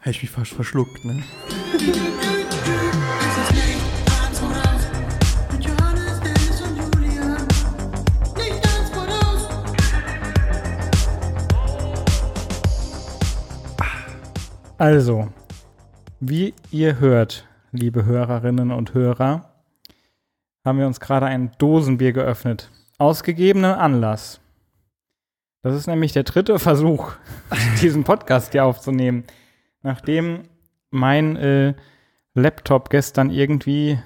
Hätte ich mich fast verschluckt, ne? Also, wie ihr hört, liebe Hörerinnen und Hörer, haben wir uns gerade ein Dosenbier geöffnet. Aus gegebenem Anlass. Das ist nämlich der dritte Versuch, diesen Podcast hier aufzunehmen. Nachdem mein äh, Laptop gestern irgendwie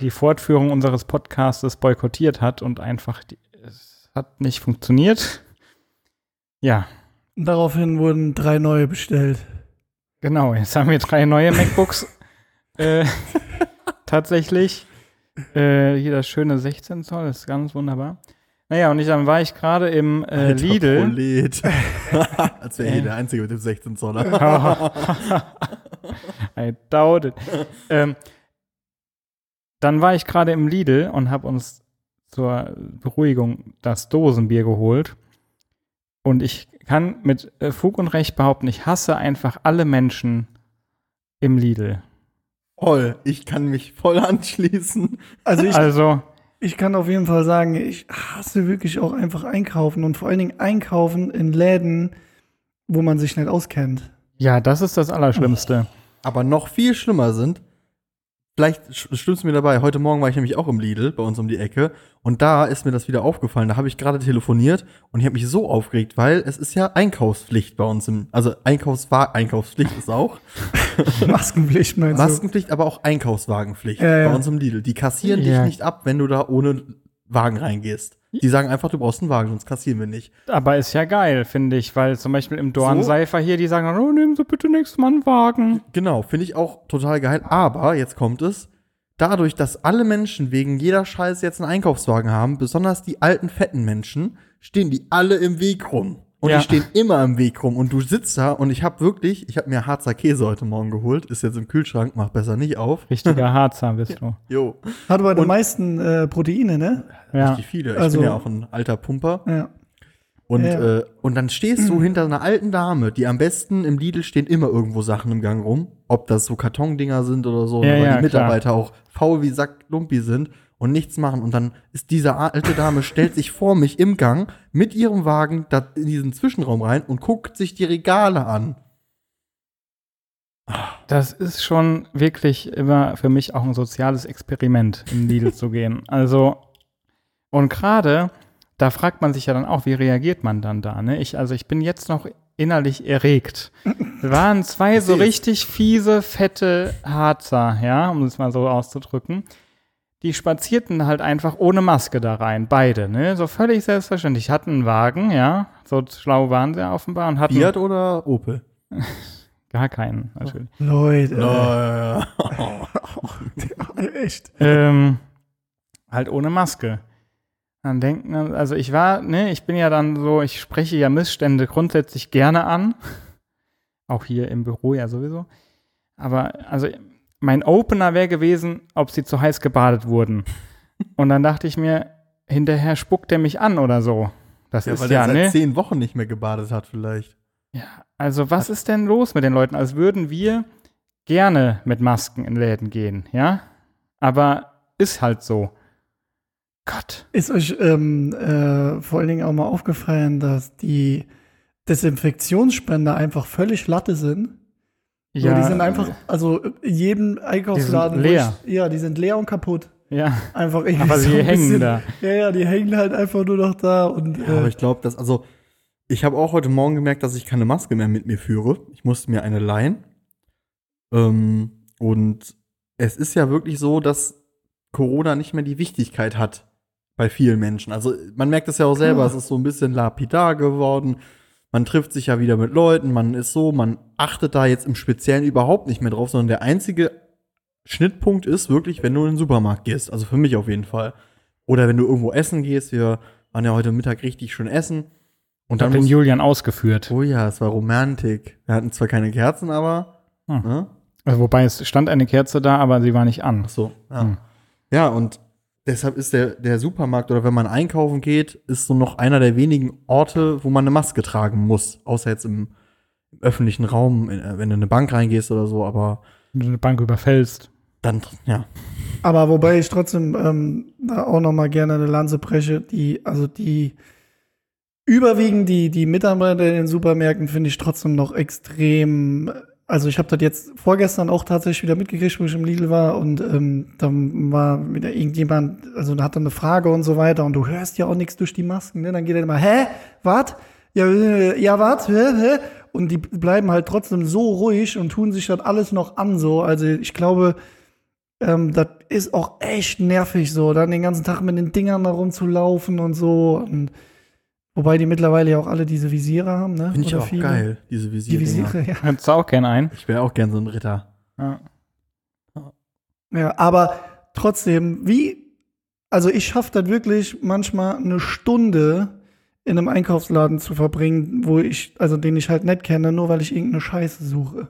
die Fortführung unseres Podcastes boykottiert hat und einfach, die, es hat nicht funktioniert. Ja, Daraufhin wurden drei neue bestellt. Genau, jetzt haben wir drei neue MacBooks. äh, tatsächlich. Äh, hier das schöne 16 Zoll, ist ganz wunderbar. Naja, und ich, dann war ich gerade im äh, Alter Lidl. Prolet. Als wäre hier der Einzige mit dem 16 Zoller. I doubt it. ähm, dann war ich gerade im Lidl und habe uns zur Beruhigung das Dosenbier geholt. Und ich kann mit äh, Fug und Recht behaupten, ich hasse einfach alle Menschen im Lidl. Voll. Ich kann mich voll anschließen. Also ich, Also, ich kann auf jeden Fall sagen, ich hasse wirklich auch einfach einkaufen und vor allen Dingen einkaufen in Läden, wo man sich nicht auskennt. ja, das ist das Allerschlimmste. Aber noch viel schlimmer sind, vielleicht stimmt's mir dabei, heute Morgen war ich nämlich auch im Lidl, bei uns um die Ecke, und da ist mir das wieder aufgefallen. Da habe ich gerade telefoniert und ich habe mich so aufgeregt, weil es ist ja Einkaufspflicht bei uns im, also Einkaufswa Einkaufspflicht ist auch, Maskenpflicht meinst du? Maskenpflicht, aber auch Einkaufswagenpflicht ja. bei uns im Lidl. Die kassieren Ja. dich nicht ab, wenn du da ohne Wagen reingehst. Die sagen einfach, du brauchst einen Wagen, sonst kassieren wir nicht. Aber ist ja geil, finde ich, weil zum Beispiel im Dornseifer hier, die sagen oh, nehmen Sie bitte nächstes Mal einen Wagen. Genau, finde ich auch total geil. Aber jetzt kommt es. Dadurch, dass alle Menschen wegen jeder Scheiße jetzt einen Einkaufswagen haben, besonders die alten, fetten Menschen, stehen die alle im Weg rum. Und Ja. die stehen immer im Weg rum. Und du sitzt da und ich habe wirklich, ich habe mir Harzer Käse heute Morgen geholt. Ist jetzt im Kühlschrank, mach besser nicht auf. Richtiger Harzer bist du. Jo. Hat aber die meisten äh, Proteine, ne? Ja. Richtig viele. Ich Also- bin ja auch ein alter Pumper. Ja. Und, Ja. äh, und dann stehst du hinter einer alten Dame, die am besten im Lidl stehen immer irgendwo Sachen im Gang rum. Ob das so Kartondinger sind oder so, Ja, weil ja, die Mitarbeiter auch faul wie Sack Lumpi sind und nichts machen. Und dann ist diese alte Dame, stellt sich vor mich im Gang mit ihrem Wagen da in diesen Zwischenraum rein und guckt sich die Regale an. Das ist schon wirklich immer für mich auch ein soziales Experiment, in Lidl zu gehen. Also, und gerade, da fragt man sich ja dann auch, wie reagiert man dann da, ne? Ich, also ich bin jetzt noch innerlich erregt. Es waren zwei so richtig fiese, fette Harzer, ja, um es mal so auszudrücken. Die spazierten halt einfach ohne Maske da rein, beide, ne? So völlig selbstverständlich. Hatten einen Wagen, ja, so schlau waren sie offenbar und hatten Fiat oder Opel? gar keinen, natürlich. Leute. Ja. Echt. ähm, halt ohne Maske. Dann denken, also ich war, ne, ich bin ja dann so, ich spreche ja Missstände grundsätzlich gerne an. Auch hier im Büro ja sowieso. Aber, also, mein Opener wäre gewesen, ob sie zu heiß gebadet wurden. Und dann dachte ich mir, hinterher spuckt er mich an oder so. Das Ja, ist weil ja, er seit ne? zehn Wochen nicht mehr gebadet hat, vielleicht. Ja, also was ist denn los mit den Leuten? Als würden wir gerne mit Masken in Läden gehen, ja? Aber ist halt so. Gott. Ist euch ähm, äh, vor allen Dingen auch mal aufgefallen, dass die Desinfektionsspender einfach völlig Latte sind? So, die sind einfach, also in jedem Einkaufsladen. Leer. Ich, ja, die sind leer und kaputt. Ja, Einfach irgendwie aber sie hängen bisschen- da. Ja, ja, die hängen halt einfach nur noch da und Ja, aber äh, ich glaube, dass, also, ich habe auch heute Morgen gemerkt, dass ich keine Maske mehr mit mir führe. Ich musste mir eine leihen. Ähm, und es ist ja wirklich so, dass Corona nicht mehr die Wichtigkeit hat bei vielen Menschen. Also, man merkt es ja auch selber, es ist so ein bisschen lapidar geworden. Man trifft sich ja wieder mit Leuten, man ist so, man achtet da jetzt im Speziellen überhaupt nicht mehr drauf, sondern der einzige Schnittpunkt ist wirklich, wenn du in den Supermarkt gehst. Also für mich auf jeden Fall. Oder wenn du irgendwo essen gehst. Wir waren ja heute Mittag richtig schön essen. Und Hat dann den Julian ausgeführt. Oh ja, es war Romantik. Wir hatten zwar keine Kerzen, aber. Hm. Ne? Also, wobei es stand eine Kerze da, aber sie war nicht an. Ach so, ja. Hm. Ja, und deshalb ist der, der Supermarkt oder wenn man einkaufen geht, ist so noch einer der wenigen Orte, wo man eine Maske tragen muss. Außer jetzt im, im öffentlichen Raum, in, äh, wenn du in eine Bank reingehst oder so, aber Wenn du eine Bank überfällst. dann, ja. Aber wobei ich trotzdem ähm, da auch noch mal gerne eine Lanze breche, die, also die überwiegend die, die Mitarbeiter in den Supermärkten finde ich trotzdem noch extrem. Also ich habe das jetzt vorgestern auch tatsächlich wieder mitgekriegt, wo ich im Lidl war und ähm, dann war wieder irgendjemand, also da hat dann eine Frage und so weiter und du hörst ja auch nichts durch die Masken, ne? Dann geht er immer, hä? Was? Ja, äh, ja, was? Hä? Hä? Und die bleiben halt trotzdem so ruhig und tun sich das alles noch an so. Also ich glaube, ähm, das ist auch echt nervig so, dann den ganzen Tag mit den Dingern da rumzulaufen und so. Und, wobei die mittlerweile ja auch alle diese Visiere haben, ne? Finde ich Oder auch viele. geil, diese Die Visiere. Visiere, ja. Hättest du auch gern ein. Ich wäre auch gern so ein Ritter. Ja. ja. Aber trotzdem, wie, also ich schaffe das wirklich manchmal eine Stunde in einem Einkaufsladen zu verbringen, wo ich, also den ich halt nicht kenne, nur weil ich irgendeine Scheiße suche.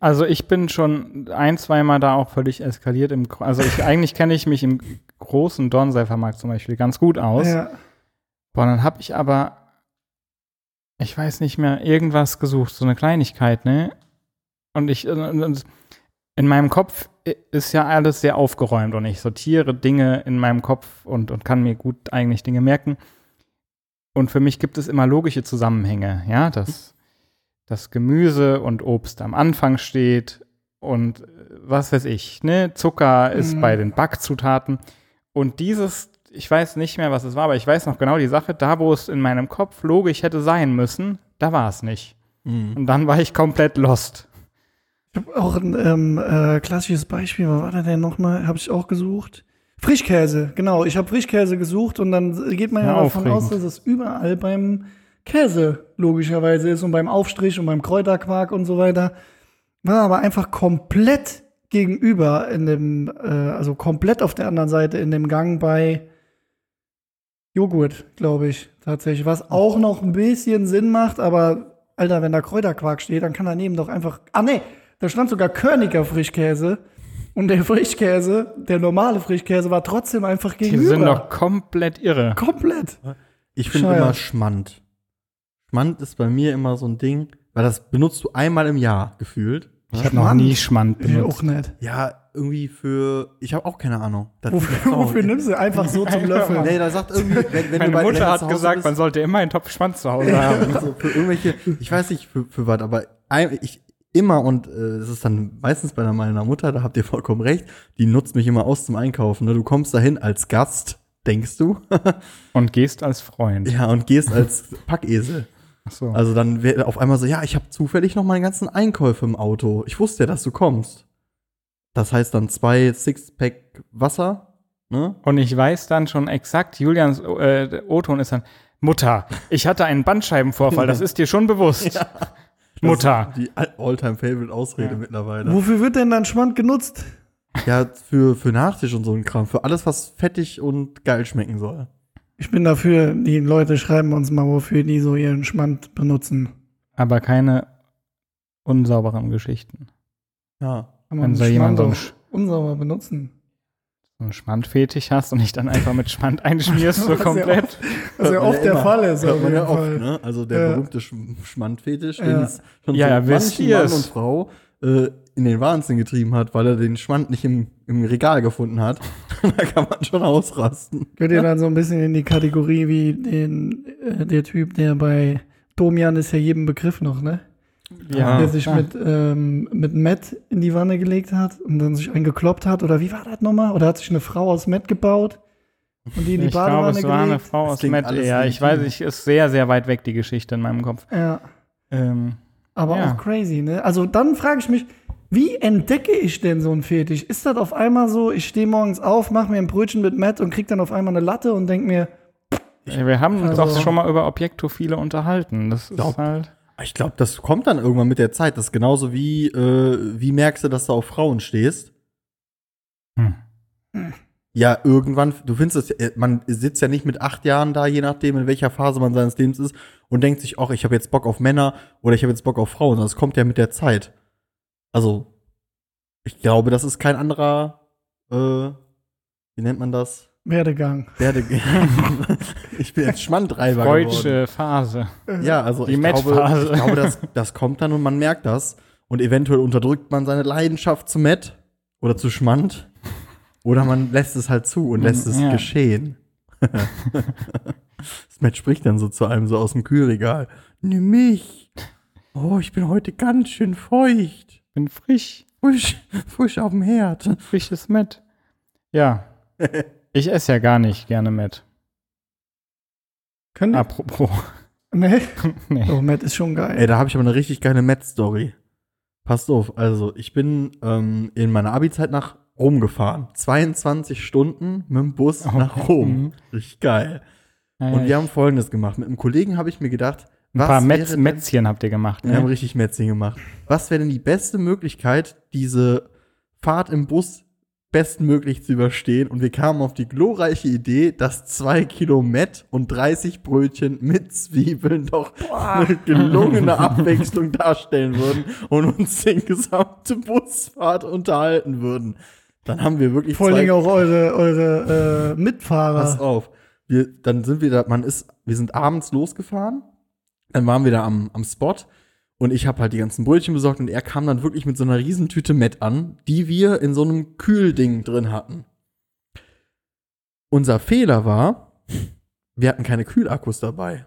Also ich bin schon ein, zweimal da auch völlig eskaliert. Im, also ich, eigentlich kenne ich mich im großen Dornseifermarkt zum Beispiel ganz gut aus. Ja. Boah, dann habe ich aber, ich weiß nicht mehr, irgendwas gesucht, so eine Kleinigkeit, ne? Und ich, und- und in meinem Kopf ist ja alles sehr aufgeräumt und ich sortiere Dinge in meinem Kopf und, und kann mir gut eigentlich Dinge merken. Und für mich gibt es immer logische Zusammenhänge, ja, dass das Gemüse und Obst am Anfang steht und äh, was weiß ich, ne? Zucker ist Mhm. bei den Backzutaten. Und dieses, ich weiß nicht mehr, was es war, aber ich weiß noch genau die Sache, da wo es in meinem Kopf logisch hätte sein müssen, da war es nicht. Mhm. Und dann war ich komplett lost. Ich habe auch ein ähm, äh, klassisches Beispiel, was war das denn nochmal? Habe ich auch gesucht. Frischkäse, genau. Ich habe Frischkäse gesucht und dann geht man ja, Ja, davon aus, dass es überall beim Käse logischerweise ist und beim Aufstrich und beim Kräuterquark und so weiter. War aber einfach komplett gegenüber in dem, äh, also komplett auf der anderen Seite in dem Gang bei Joghurt, glaube ich, tatsächlich. Was auch noch ein bisschen Sinn macht, aber Alter, wenn da Kräuterquark steht, dann kann daneben doch einfach. Ah nee, da stand sogar Körniger Frischkäse. Und der Frischkäse, der normale Frischkäse, war trotzdem einfach Die gegenüber. sind doch komplett irre. komplett. Ich finde immer Schmand. Schmand ist bei mir immer so ein Ding, weil das benutzt du einmal im Jahr gefühlt. Ich habe noch Schmand. nie Schmand Ich benutzt. auch nicht. Ja, irgendwie für. Ich habe auch keine Ahnung. Das Wofür, wofür nimmst du einfach so zum Löffeln? Nee, da sagt irgendwie, wenn, wenn Meine du Mutter hat gesagt, bist, man sollte immer einen Topf Schwanz zu Hause haben. also für irgendwelche, ich weiß nicht für, für was, aber ein- ich immer und äh, es ist dann meistens bei meiner Mutter, da habt ihr vollkommen recht, die nutzt mich immer aus zum Einkaufen. Ne? Du kommst dahin als Gast, denkst du, Und gehst als Freund. ja, und gehst als Packesel. Ach so. Also dann wäre auf einmal so, ja, ich habe zufällig noch meine ganzen Einkäufe im Auto. Ich wusste ja, dass du kommst. Das heißt dann zwei Sixpack Wasser, ne? Und ich weiß dann schon exakt, Julians äh, O-Ton ist dann, Mutter, ich hatte einen Bandscheibenvorfall, das ist dir schon bewusst. Mutter. Das ist Die All-Time-Favorite-Ausrede Ja. mittlerweile. Wofür wird denn dann Schmand genutzt? Ja, für, für Nachtisch und so ein Kram. Für alles, was fettig und geil schmecken soll. Ich bin dafür, die Leute schreiben uns mal, wofür die so ihren Schmand benutzen. Aber keine unsauberen Geschichten. Ja. Kann Wenn so jemand so einen, auch Sch- unsauber benutzen. so einen Schmandfetisch hast und dich dann einfach mit Schmand einschmierst, so Was ja komplett. Was ja man oft der immer. Fall ist. Hört auf man ja oft, Fall. ne? Also der Ja. berühmte Sch Schmandfetisch, Ja. den es schon Ja, so ja, wisst manchen ihr Mann und Frau äh, in den Wahnsinn getrieben hat, weil er den Schmand nicht im, im Regal gefunden hat. da kann man schon ausrasten. Gehört ihr dann so ein bisschen in die Kategorie wie den, äh, der Typ, der bei Domian ist ja jedem Begriff noch, ne? Ja. der sich mit, ähm, mit Matt in die Wanne gelegt hat und dann sich eingekloppt hat. Oder wie war das nochmal? Oder hat sich eine Frau aus Matt gebaut und die in die Ich glaube, Badewanne es war eine? Frau aus alles Ja, ich weiß, ich ist sehr, sehr weit weg, die Geschichte in meinem Kopf. Ja, Ähm, aber Ja. auch crazy, ne? Also dann frage ich mich, wie entdecke ich denn so einen Fetisch? Ist das auf einmal so, ich stehe morgens auf, mache mir ein Brötchen mit Matt und krieg dann auf einmal eine Latte und denk mir, wir haben uns Also- doch schon mal über Objektophile unterhalten. Das Glaub- ist halt. Ich glaube, das kommt dann irgendwann mit der Zeit. Das ist genauso wie, äh, wie merkst du, dass du auf Frauen stehst? Hm. Ja, irgendwann, du findest es, äh, man sitzt ja nicht mit acht Jahren da, je nachdem, in welcher Phase man seines Lebens ist, und denkt sich, ach, ich habe jetzt Bock auf Männer oder ich habe jetzt Bock auf Frauen. Das kommt ja mit der Zeit. Also, ich glaube, das ist kein anderer, äh, wie nennt man das? Werdegang. Werde ich bin jetzt Schmandtreiber geworden. Freudsche Phase. Ja, also Die ich glaube, ich glaube das, das kommt dann und man merkt das. Und eventuell unterdrückt man seine Leidenschaft zu Met oder zu Schmand. Oder man lässt es halt zu und lässt es Ja. geschehen. das Met spricht dann so zu einem so aus dem Kühlregal. Nimm mich. Oh, ich bin heute ganz schön feucht. Bin frisch. Frisch, frisch auf dem Herd. Frisches Met. Ja. Ich esse ja gar nicht gerne Met. Können Apropos. Nee. nee. Oh, Matt ist schon geil. Ey, da habe ich aber eine richtig geile Met-Story. Passt auf, also ich bin ähm, in meiner Abi-Zeit nach Rom gefahren. 22 Stunden mit dem Bus Oh, nach Rom. mhm. Richtig geil. Ja, Und wir haben folgendes gemacht. Mit einem Kollegen habe ich mir gedacht, ein was paar wäre Metz, denn- Mätzchen habt ihr gemacht, Wir haben ne? richtig Metzing gemacht. Was wäre denn die beste Möglichkeit, diese Fahrt im Bus bestmöglich zu überstehen? Und wir kamen auf die glorreiche Idee, dass zwei Kilo Met und 30 Brötchen mit Zwiebeln doch eine gelungene Abwechslung darstellen würden und uns den gesamte Busfahrt unterhalten würden. Dann haben wir wirklich Vor Dingen auch eure, eure äh, Mitfahrer. Pass auf. Wir, dann sind wir da, man ist, wir sind abends losgefahren, dann waren wir da am, am Spot und ich habe halt die ganzen Brötchen besorgt und er kam dann wirklich mit so einer Riesentüte Met an, die wir in so einem Kühlding drin hatten. Unser Fehler war, wir hatten keine Kühlakkus dabei.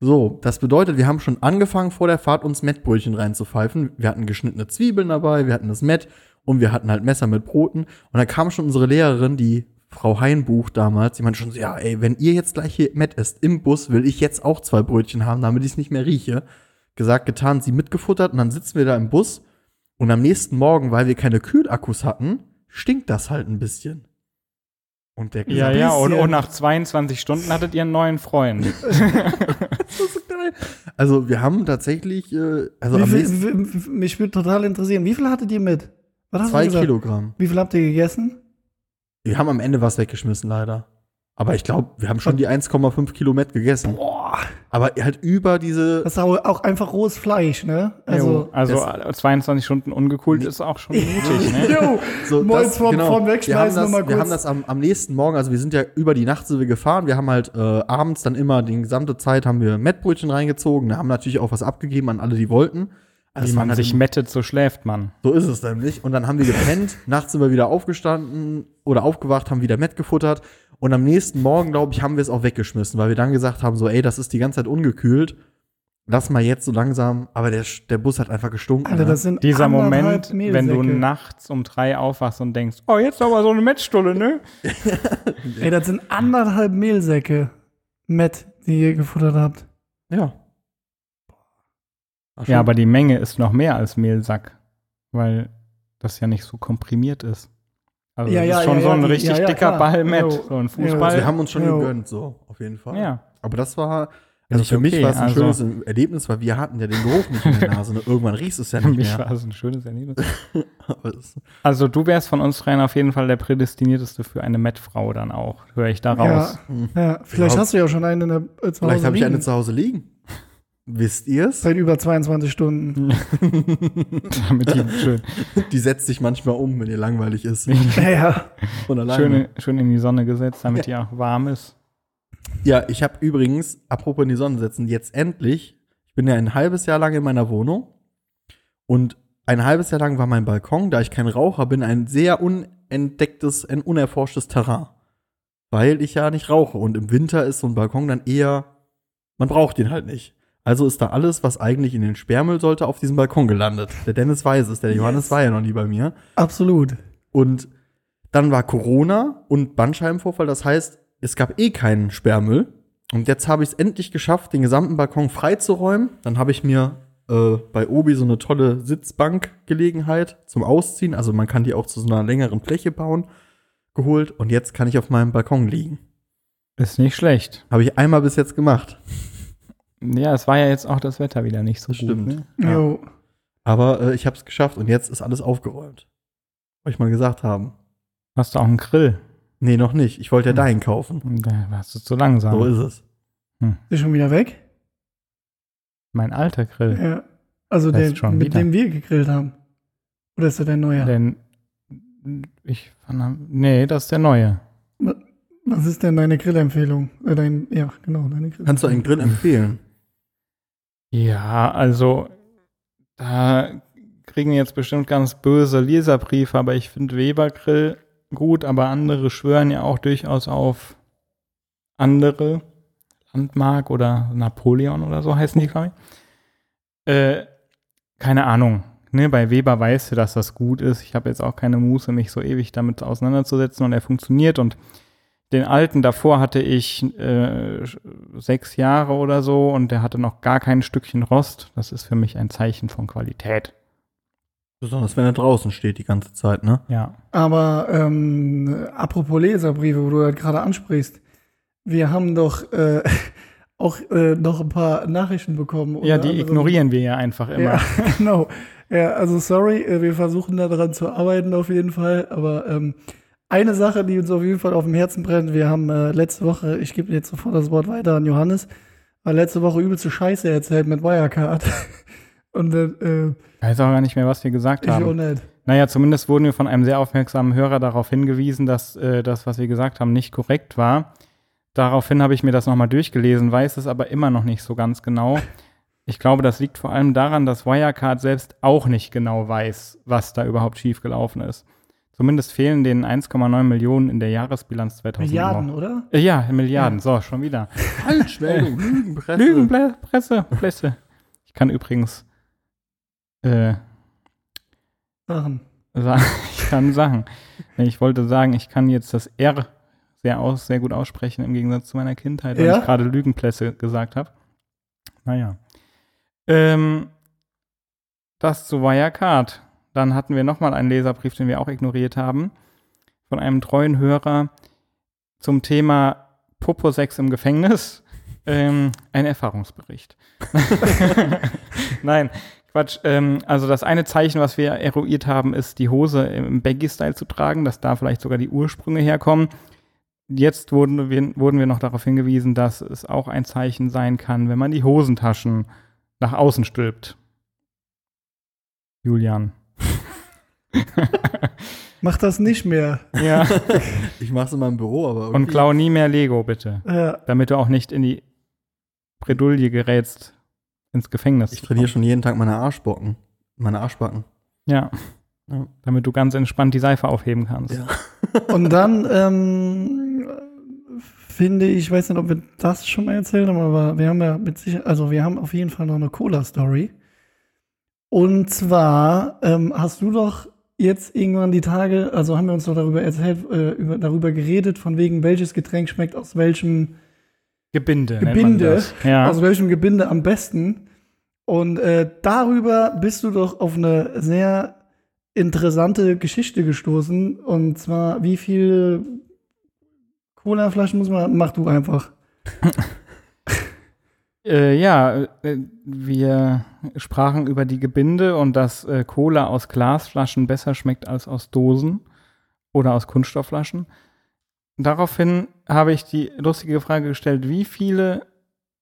So, das bedeutet, wir haben schon angefangen vor der Fahrt uns Mettbrötchen reinzupfeifen. Wir hatten geschnittene Zwiebeln dabei, wir hatten das Mett und wir hatten halt Messer mit Broten. Und dann kam schon unsere Lehrerin, die Frau Heinbuch damals, die meinte schon so, ja, ey, wenn ihr jetzt gleich hier Mett esst im Bus, will ich jetzt auch zwei Brötchen haben, damit ich es nicht mehr rieche. Gesagt, getan, sie mitgefuttert und dann sitzen wir da im Bus und am nächsten Morgen, weil wir keine Kühlakkus hatten, stinkt das halt ein bisschen. Und der Ja, gesagt, ja, und, und nach 22 Stunden hattet ihr einen neuen Freund. das ist so geil. Also wir haben tatsächlich, äh, also wie am viel, nächsten wie, mich würde total interessieren, wie viel hattet ihr mit? Was zwei? Kilogramm. Wie viel habt ihr gegessen? Wir haben am Ende was weggeschmissen, leider. Aber ich glaube, wir haben schon die 1,5 Kilo Met gegessen. Boah. Aber halt über diese. Das ist auch auch einfach rohes Fleisch, ne? Also, Also, also äh, 22 Stunden ungekühlt ist auch schon mutig, ne? jo, So, Molz vom, vom wir haben Wegschmeißen das, wir haben das am, am nächsten Morgen, also wir sind ja über die Nacht sind wir gefahren. Wir haben halt äh, abends dann immer die gesamte Zeit haben wir Mettbrötchen reingezogen. Da haben natürlich auch was abgegeben an alle, die wollten. Also Wie man sich halt, mettet, so schläft man. so ist es nämlich. Und dann haben wir gepennt. nachts sind wir wieder aufgestanden oder aufgewacht, haben wieder Mett gefuttert. Und am nächsten Morgen, glaube ich, haben wir es auch weggeschmissen, weil wir dann gesagt haben, so, ey, das ist die ganze Zeit ungekühlt. Lass mal jetzt so langsam. Aber der, der Bus hat einfach gestunken. Alter, ne? das sind Dieser Moment, wenn du nachts um drei aufwachst und denkst, oh, jetzt aber so eine Mettstulle, ne? Ey, das sind anderthalb Mehlsäcke Met, die ihr gefuttert habt. Ja. Ach, Ja, aber die Menge ist noch mehr als Mehlsack, weil das ja nicht so komprimiert ist. Also Ja, das ja, ist schon ja, so ein ja, richtig dicker klar. Ball Jo. so ein. Fußball. Also wir haben uns schon Jo. gegönnt, so, auf jeden Fall. ja. Aber das war, also für mich okay, war es ein also- schönes Erlebnis, weil wir hatten ja den Geruch nicht in der Nase. Ne? Irgendwann riechst du es ja Für nicht mich mehr. war es ein schönes Erlebnis. Also du wärst von uns dreien auf jeden Fall der prädestinierteste für eine Mettfrau dann auch, höre ich da raus. Ja, vielleicht Ja. hast du ja schon eine in der, äh, zu Vielleicht Hause habe ich eine zu Hause liegen. Wisst ihr es? Seit über 22 Stunden. Damit die schön, Die setzt sich manchmal um, wenn ihr langweilig ist. Ja, ja. Von alleine. schön, schön in die Sonne gesetzt, damit die auch warm ist. Ja, ich habe übrigens, apropos in die Sonne setzen, jetzt endlich, ich bin ja ein halbes Jahr lang in meiner Wohnung und ein halbes Jahr lang war mein Balkon, da ich kein Raucher bin, ein sehr unentdecktes, ein unerforschtes Terrain. Weil ich ja nicht rauche und im Winter ist so ein Balkon dann eher, man braucht ihn halt nicht. Also ist da alles, was eigentlich in den Sperrmüll sollte, auf diesem Balkon gelandet. Der Dennis weiß es, der Johannes war ja noch nie bei mir. Absolut. Und dann war Corona und Bandscheibenvorfall. Das heißt, es gab eh keinen Sperrmüll. Und jetzt habe ich es endlich geschafft, den gesamten Balkon freizuräumen. Dann habe ich mir äh, bei Obi so eine tolle Sitzbankgelegenheit zum Ausziehen. Also man kann die auch zu so einer längeren Fläche bauen, geholt. Und jetzt kann ich auf meinem Balkon liegen. Ist nicht schlecht. Habe ich einmal bis jetzt gemacht. Ja, es war ja jetzt auch das Wetter wieder nicht so Stimmt. gut. Ne? Ja. Aber äh, ich habe es geschafft und jetzt ist alles aufgeräumt. Wollte ich mal gesagt haben. Hast du auch einen Grill? Nee, noch nicht. Ich wollte ja deinen kaufen. Und Da warst du zu langsam. So ist es. Ist schon wieder weg? mein alter Grill. Ja. Also der, mit wieder. dem wir gegrillt haben. Oder ist das der neue? Denn Ich, nee, das ist der neue. Was ist denn deine Grillempfehlung? Äh, dein, ja, genau, deine Grill. Kannst du einen Grill empfehlen? Ja, also da kriegen jetzt bestimmt ganz böse Leserbriefe, aber ich finde Weber Grill gut, aber andere schwören ja auch durchaus auf andere Landmark oder Napoleon oder so heißen die, glaube ich. Äh, keine Ahnung. Ne, bei Weber weißt du, dass das gut ist. Ich habe jetzt auch keine Muße, mich so ewig damit auseinanderzusetzen und er funktioniert und den alten davor hatte ich äh, sechs Jahre oder so und der hatte noch gar kein Stückchen Rost. Das ist für mich ein Zeichen von Qualität. Besonders wenn er draußen steht die ganze Zeit, ne? Ja. Aber ähm, apropos Leserbriefe, wo du das gerade ansprichst, wir haben doch äh, auch äh, noch ein paar Nachrichten bekommen. Ja, die anderem- ignorieren wir ja einfach immer. Ja, genau. Ja, also sorry, äh, wir versuchen daran zu arbeiten auf jeden Fall. Aber ähm, eine Sache, die uns auf jeden Fall auf dem Herzen brennt, wir haben äh, letzte Woche, ich gebe jetzt sofort das Wort weiter an Johannes, weil letzte Woche übelste Scheiße erzählt mit Wirecard. Und dann, äh, Ich weiß auch gar nicht mehr, was wir gesagt ich auch haben. nicht. Naja, zumindest wurden wir von einem sehr aufmerksamen Hörer darauf hingewiesen, dass äh, das, was wir gesagt haben, nicht korrekt war. Daraufhin habe ich mir das nochmal durchgelesen, weiß es aber immer noch nicht so ganz genau. Ich glaube, das liegt vor allem daran, dass Wirecard selbst auch nicht genau weiß, was da überhaupt schiefgelaufen ist. Zumindest fehlen denen 1,9 Millionen in der Jahresbilanz 2000. Milliarden, oder? Äh, ja, Milliarden. So, schon wieder. Falschmeldung, Lügenpresse. Lügenpresse, Presse. Ich kann übrigens äh, Sachen. sagen, ich kann sagen. Nee, Ich wollte sagen, ich kann jetzt das R sehr aus, sehr gut aussprechen im Gegensatz zu meiner Kindheit, weil Ja? ich gerade Lügenplässe gesagt habe. Naja. Ähm, das zu Wirecard. Dann hatten wir nochmal einen Leserbrief, den wir auch ignoriert haben, von einem treuen Hörer zum Thema Popo-Sex im Gefängnis. Ähm, ein Erfahrungsbericht. Nein, Quatsch. Ähm, also das eine Zeichen, was wir eruiert haben, ist die Hose im Baggy-Style zu tragen, dass da vielleicht sogar die Ursprünge herkommen. Jetzt wurden wir, wurden wir noch darauf hingewiesen, dass es auch ein Zeichen sein kann, wenn man die Hosentaschen nach außen stülpt. Julian. Mach das nicht mehr. Ja. Ich mach's in meinem Büro, aber Und klau nie mehr Lego, bitte. Ja. Damit du auch nicht in die Bredouille gerätst, ins Gefängnis. Ich trainiere schon jeden Tag meine Arschbocken. Meine Arschbacken. Ja. Ja. Damit du ganz entspannt die Seife aufheben kannst. Ja. Und dann ähm, finde ich, ich weiß nicht, ob wir das schon mal erzählt haben, aber wir haben ja mit Sicherheit, also wir haben auf jeden Fall noch eine Cola-Story. Und zwar ähm, hast du doch jetzt irgendwann die Tage, also haben wir uns doch darüber erzählt, äh, über, darüber geredet, von wegen welches Getränk schmeckt aus welchem, Gebinde. Gebinde? Ja. aus welchem Gebinde am besten. Und äh, darüber bist du doch auf eine sehr interessante Geschichte gestoßen. Und zwar, wie viel Cola-Flaschen muss man, mach du einfach. Äh, ja, äh, wir sprachen über die Gebinde und dass äh, Cola aus Glasflaschen besser schmeckt als aus Dosen oder aus Kunststoffflaschen. Daraufhin habe ich die lustige Frage gestellt, wie viele,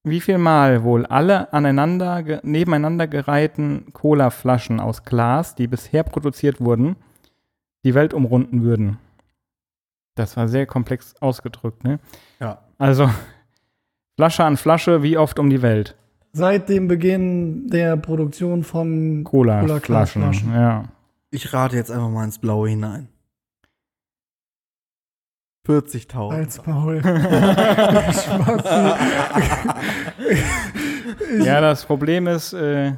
wie viel Mal wohl alle aneinander, ge- nebeneinander gereihten Cola-Flaschen aus Glas, die bisher produziert wurden, die Welt umrunden würden. Das war sehr komplex ausgedrückt, ne? Ja. Also Flasche an Flasche, wie oft um die Welt? Seit dem Beginn der Produktion von Cola-Flaschen. Cola-Glasflaschen. ja. Ich rate jetzt einfach mal ins Blaue hinein. 40.000. als Paul. Spaß. ja, das Problem ist, äh,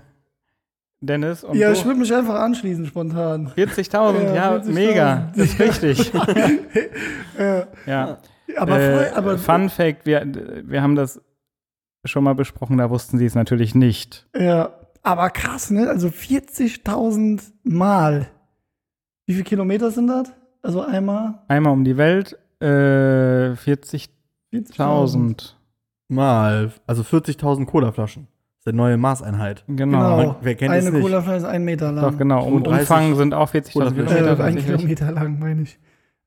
Dennis, und ja, du, ich würde mich einfach anschließen spontan. 40.000, Ja, ja, 40.000. mega, ist richtig. Ja. ja. Aber, äh, aber Fun Fact, wir, wir haben das schon mal besprochen, da wussten sie es natürlich nicht. Ja, aber krass, ne? Also 40.000 Mal. Wie viele Kilometer sind das? Also einmal Einmal um die Welt, äh, 40.000. 40.000. Mal, also 40.000 Colaflaschen. Das ist die neue Maßeinheit. Genau. Genau. Wer kennt es Eine? Colaflasche ist ein Meter lang. Doch, genau. Um 35 Umfang sind auch 40.000 Cola-Flaschen. Kilometer. Äh, ein. Kilometer lang, meine ich.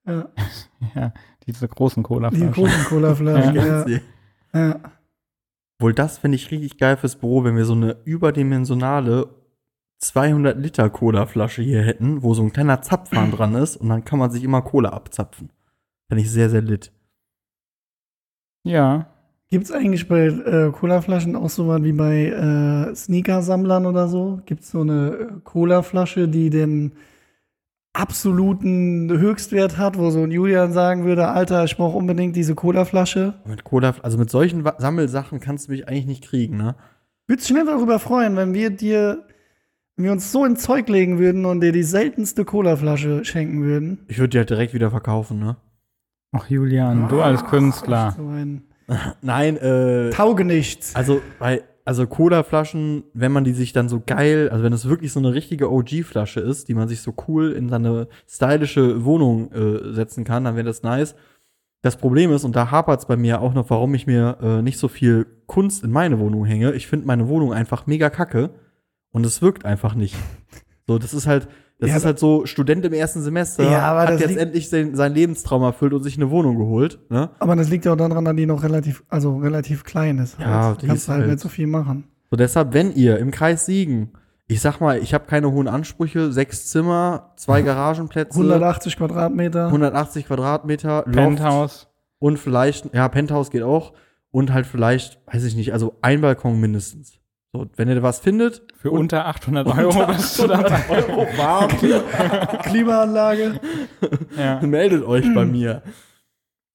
Ja, Ja, diese großen die Cola-Flaschen. großen Colaflaschen. Ja. ja. Wohl das finde ich richtig geil fürs Büro, wenn wir so eine überdimensionale 200 Liter Cola-Flasche hier hätten, wo so ein kleiner Zapfhahn dran ist und dann kann man sich immer Cola abzapfen. Fände ich sehr, sehr lit. Ja. Gibt es eigentlich bei äh, Colaflaschen auch so was wie bei äh, Sneaker-Sammlern oder so? Gibt es so eine äh, Cola-Flasche, die den absoluten Höchstwert hat, wo so ein Julian sagen würde, Alter, ich brauche unbedingt diese Cola-Flasche? Mit Cola, also mit solchen Sammelsachen kannst du mich eigentlich nicht kriegen, ne? Würdest du dich nicht darüber freuen, wenn wir dir, wenn wir uns so ins Zeug legen würden und dir die seltenste Cola-Flasche schenken würden? Ich würde die halt direkt wieder verkaufen, ne? Ach, Julian, du als Künstler. So ein Nein, äh, Taugenichts. also bei, also Cola-Flaschen, wenn man die sich dann so geil, also wenn es wirklich so eine richtige OG-Flasche ist, die man sich so cool in seine stylische Wohnung äh, setzen kann, dann wäre das nice. Das Problem ist, und da hapert es bei mir auch noch, warum ich mir äh, nicht so viel Kunst in meine Wohnung hänge. Ich finde meine Wohnung einfach mega kacke und es wirkt einfach nicht. So, das ist halt, das Ja, ist halt so Student im ersten Semester, Ja, aber hat jetzt endlich sein, sein Lebenstraum erfüllt und sich eine Wohnung geholt. Ne? Aber das liegt ja auch daran, dass die noch relativ, also relativ klein ist. Ja, halt. die kannst halt halt- nicht so viel machen. So deshalb, wenn ihr im Kreis Siegen, ich sag mal, ich habe keine hohen Ansprüche, sechs Zimmer, zwei Garagenplätze, 180 Quadratmeter. 180 Quadratmeter, Loft Penthouse. und vielleicht, ja, Penthouse geht auch und halt vielleicht, weiß ich nicht, also ein Balkon mindestens. So, wenn ihr was findet, Für unter 800 Euro bist du dann. Euro warm, Klimaanlage. Ja. meldet euch bei mir.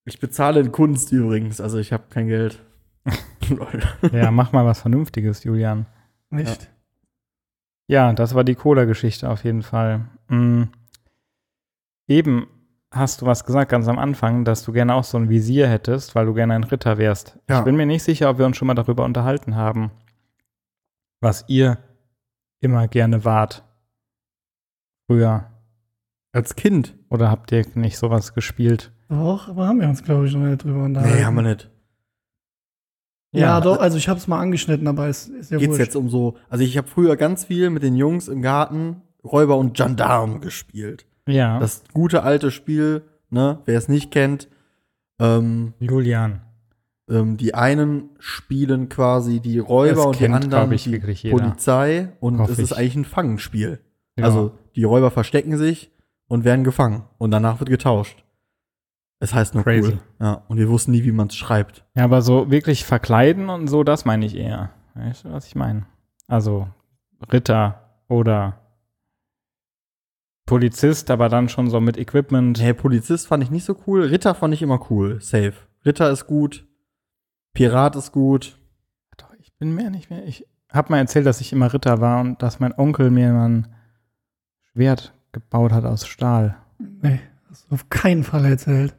Ich bezahle in Kunst übrigens, also ich habe kein Geld. Ja, mach mal was Vernünftiges, Julian. Nicht. Ja, das war die Cola-Geschichte auf jeden Fall. Mm. Eben hast du was gesagt ganz am Anfang, dass du gerne auch so ein Visier hättest, weil du gerne ein Ritter wärst. Ja. Ich bin mir nicht sicher, ob wir uns schon mal darüber unterhalten haben, was ihr immer gerne wart. Früher. Als Kind. Oder habt ihr nicht sowas gespielt? Doch, aber haben wir uns, glaube ich, noch nicht drüber unterhalten. Nee, haben wir nicht. Ja, Ja. doch, also ich habe es mal angeschnitten, aber es ist ja Geht's wurscht. jetzt um so, also ich habe früher ganz viel mit den Jungs im Garten Räuber und Gendarm gespielt. Ja. Das gute alte Spiel, ne, wer es nicht kennt, ähm, Julian. Ähm, die einen spielen quasi die Räuber Das und die kennt, anderen glaub ich, die. Polizei und Hoffe es ist ich. eigentlich ein Fangenspiel. Ja. Also die Räuber verstecken sich und werden gefangen und danach wird getauscht. Es heißt nur Crazy. cool. Ja, und wir wussten nie, wie man es schreibt. Ja, aber so wirklich verkleiden und so, das meine ich eher. Weißt du, was ich meine? Also Ritter oder Polizist, aber dann schon so mit Equipment. Nee, Polizist fand ich nicht so cool. Ritter fand ich immer cool. Safe. Ritter ist gut. Pirat ist gut. Doch, ich bin mehr nicht mehr. Ich habe mal erzählt, dass ich immer Ritter war und dass mein Onkel mir mal ein Schwert gebaut hat aus Stahl. Nee, hast du auf keinen Fall erzählt.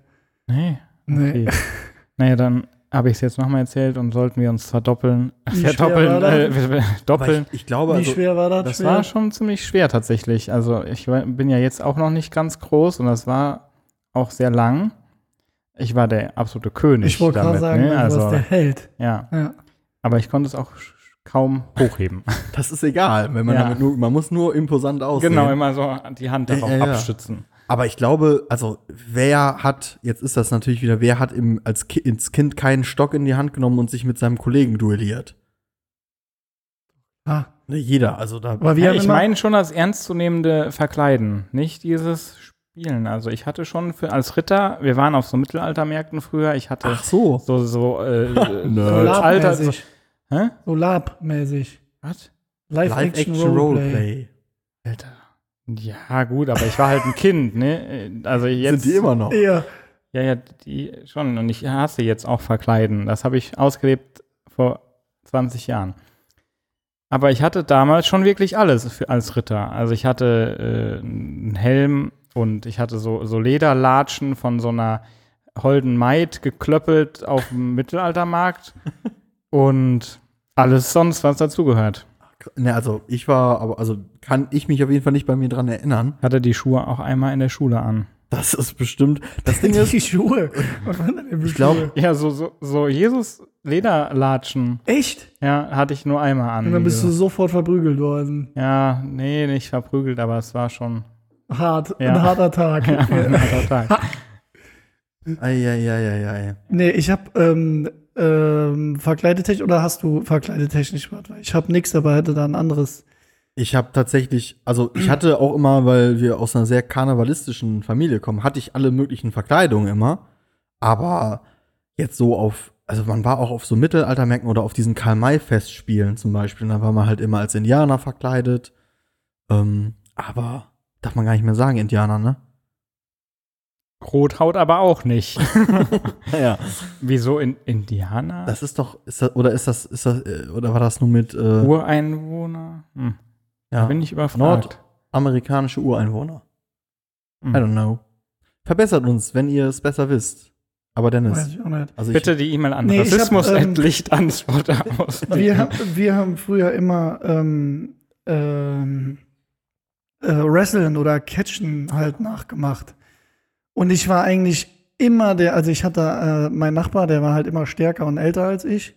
Nee. Nee. Okay. naja, dann habe ich es jetzt nochmal erzählt und sollten wir uns verdoppeln. Wie Verdoppeln, äh, doppeln. ich, ich glaube, Wie also, schwer war das? Das schwer? war schon ziemlich schwer tatsächlich. Also ich bin ja jetzt auch noch nicht ganz groß und das war auch sehr lang. Ich war der absolute König. Ich wollte gerade damit, sagen, ne? du also, warst der Held. ja. Ja. Aber ich konnte es auch kaum hochheben. das ist egal, wenn man Ja. damit nur, man muss nur imposant aussehen. genau, immer so die Hand darauf Ja, ja, ja. abstützen. Aber ich glaube, also wer hat, jetzt ist das natürlich wieder, wer hat im, als Ki ins Kind keinen Stock in die Hand genommen und sich mit seinem Kollegen duelliert? Ah, Ne, jeder, also da. aber wir Ja, haben ich meine schon das ernstzunehmende Verkleiden, nicht dieses Spielen. Also ich hatte schon für, als Ritter, wir waren auf so Mittelaltermärkten früher, ich hatte Ach so. so, so, äh, Alter. So, Lab-mäßig. hä? So Lab-mäßig. Was? Live-Action-Roleplay. Alter. Ja, gut, aber ich war halt ein Kind, ne? Also jetzt. Sind die immer noch? Ja. Ja, ja, die schon. Und ich hasse jetzt auch Verkleiden. Das habe ich ausgelebt vor 20 Jahren. Aber ich hatte damals schon wirklich alles für, als Ritter. Also ich hatte äh, einen Helm und ich hatte so, so Lederlatschen von so einer holden Maid geklöppelt auf dem Mittelaltermarkt und alles sonst, was dazugehört. Ne, also ich war, aber also kann ich mich auf jeden Fall nicht bei mir dran erinnern. Hatte die Schuhe auch einmal in der Schule an. Das ist bestimmt. Das Ding ist, Die Schuhe. Was waren denn für ich glaube, Ja, so, so, so Jesus Lederlatschen. Echt? Ja, hatte ich nur einmal an. Und dann bist du sofort verprügelt worden. Ja, nee, nicht verprügelt, aber es war schon Hart. Ja. Ein harter Tag. ja, ein harter Tag. Eieieiei. Nee, ich hab ähm, ähm, verkleidetechnisch oder hast du verkleidetechnisch was? Ich hab nichts, aber hätte da ein anderes. Ich habe tatsächlich, also ich hatte auch immer, weil wir aus einer sehr karnevalistischen Familie kommen, hatte ich alle möglichen Verkleidungen immer. Aber jetzt so auf, also man war auch auf so Mittelaltermärkten oder auf diesen Karl-May-Festspielen zum Beispiel. Da war man halt immer als Indianer verkleidet. Ähm, aber darf man gar nicht mehr sagen, Indianer, ne? Rothaut aber auch nicht. Ja. Wieso in Indianer? Das ist doch, ist das, oder ist das, ist das, äh, oder war das nur mit äh, Ureinwohner? Hm. Da ja, bin ich überfragt. nordamerikanische Ureinwohner? Hm. I don't know. Verbessert uns, wenn ihr es besser wisst. Aber Weiß Dennis, ich auch nicht. also Bitte die E-Mail an Nee, ich hab, Rassismus ähm, aus. Wir, haben- wir haben früher immer ähm, ähm, äh, Wrestlen oder Catchen halt nachgemacht. Und ich war eigentlich immer der, also ich hatte äh, meinen Nachbar, der war halt immer stärker und älter als ich.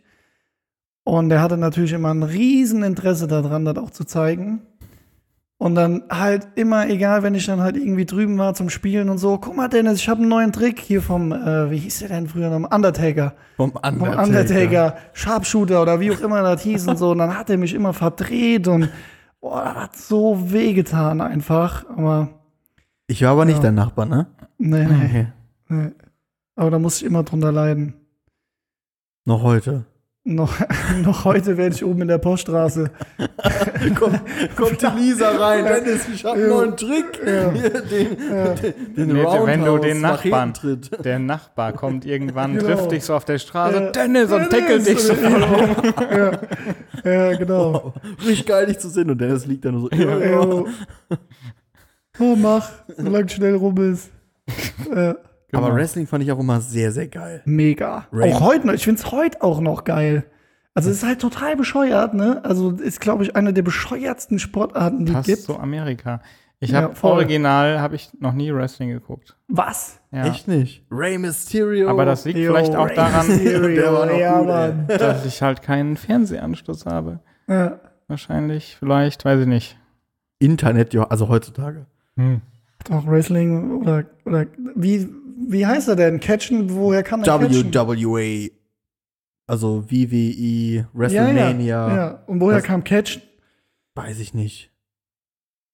Und der hatte natürlich immer ein riesen Interesse daran, das auch zu zeigen. Und dann halt immer, egal, wenn ich dann halt irgendwie drüben war zum Spielen und so, guck mal, Dennis, ich habe einen neuen Trick hier vom, äh, wie hieß der denn früher noch? Undertaker. vom Vom Undertaker. Undertaker, Sharpshooter oder wie auch immer das hieß und so. Und dann hat er mich immer verdreht und boah, das hat so wehgetan einfach. Aber Ich war aber nicht Ja. dein Nachbar, ne? nee, nee, Okay. nee. Aber da musste ich immer drunter leiden. Noch heute. Noch, noch heute werde ich oben in der Poststraße. kommt, kommt die Lisa rein. Dennis, ich hab einen neuen Trick. Ja. Den, den, den Nee, wenn du den Nachbarn-. Der Nachbar kommt irgendwann, Genau. trifft dich so auf der Straße, Ja. Dennis, und tackelt dich so ja, ja, genau. Richtig geil, dich zu sehen. Und Dennis liegt da nur so. Ja, ja. oh. mach, solange schnell rum ist. Äh, Aber Genau. Wrestling fand ich auch immer sehr, sehr geil. Mega. Rain- Auch heute noch. Ich finde es heute auch noch geil. Also es ist halt total bescheuert, ne? Also ist, glaube ich, eine der bescheuertsten Sportarten, die es Passt gibt. zu Amerika. Ich Ja, habe voll. original, habe ich noch nie Wrestling geguckt. Was? Ja. Echt nicht. Rey Mysterio. Aber das liegt Yo, vielleicht auch Rey daran, Mysterio, Der war noch ja, gut, Mann. dass ich halt keinen Fernsehanschluss habe. Ja. Wahrscheinlich, vielleicht, weiß ich nicht. Internet, ja, also heutzutage. Doch, Wrestling oder, oder wie, wie heißt er denn? Catchen? Woher kann er catchen? WWA. Also WWE, Ja, ja, WrestleMania. ja. Und woher Das- kam Catchen? Weiß ich nicht.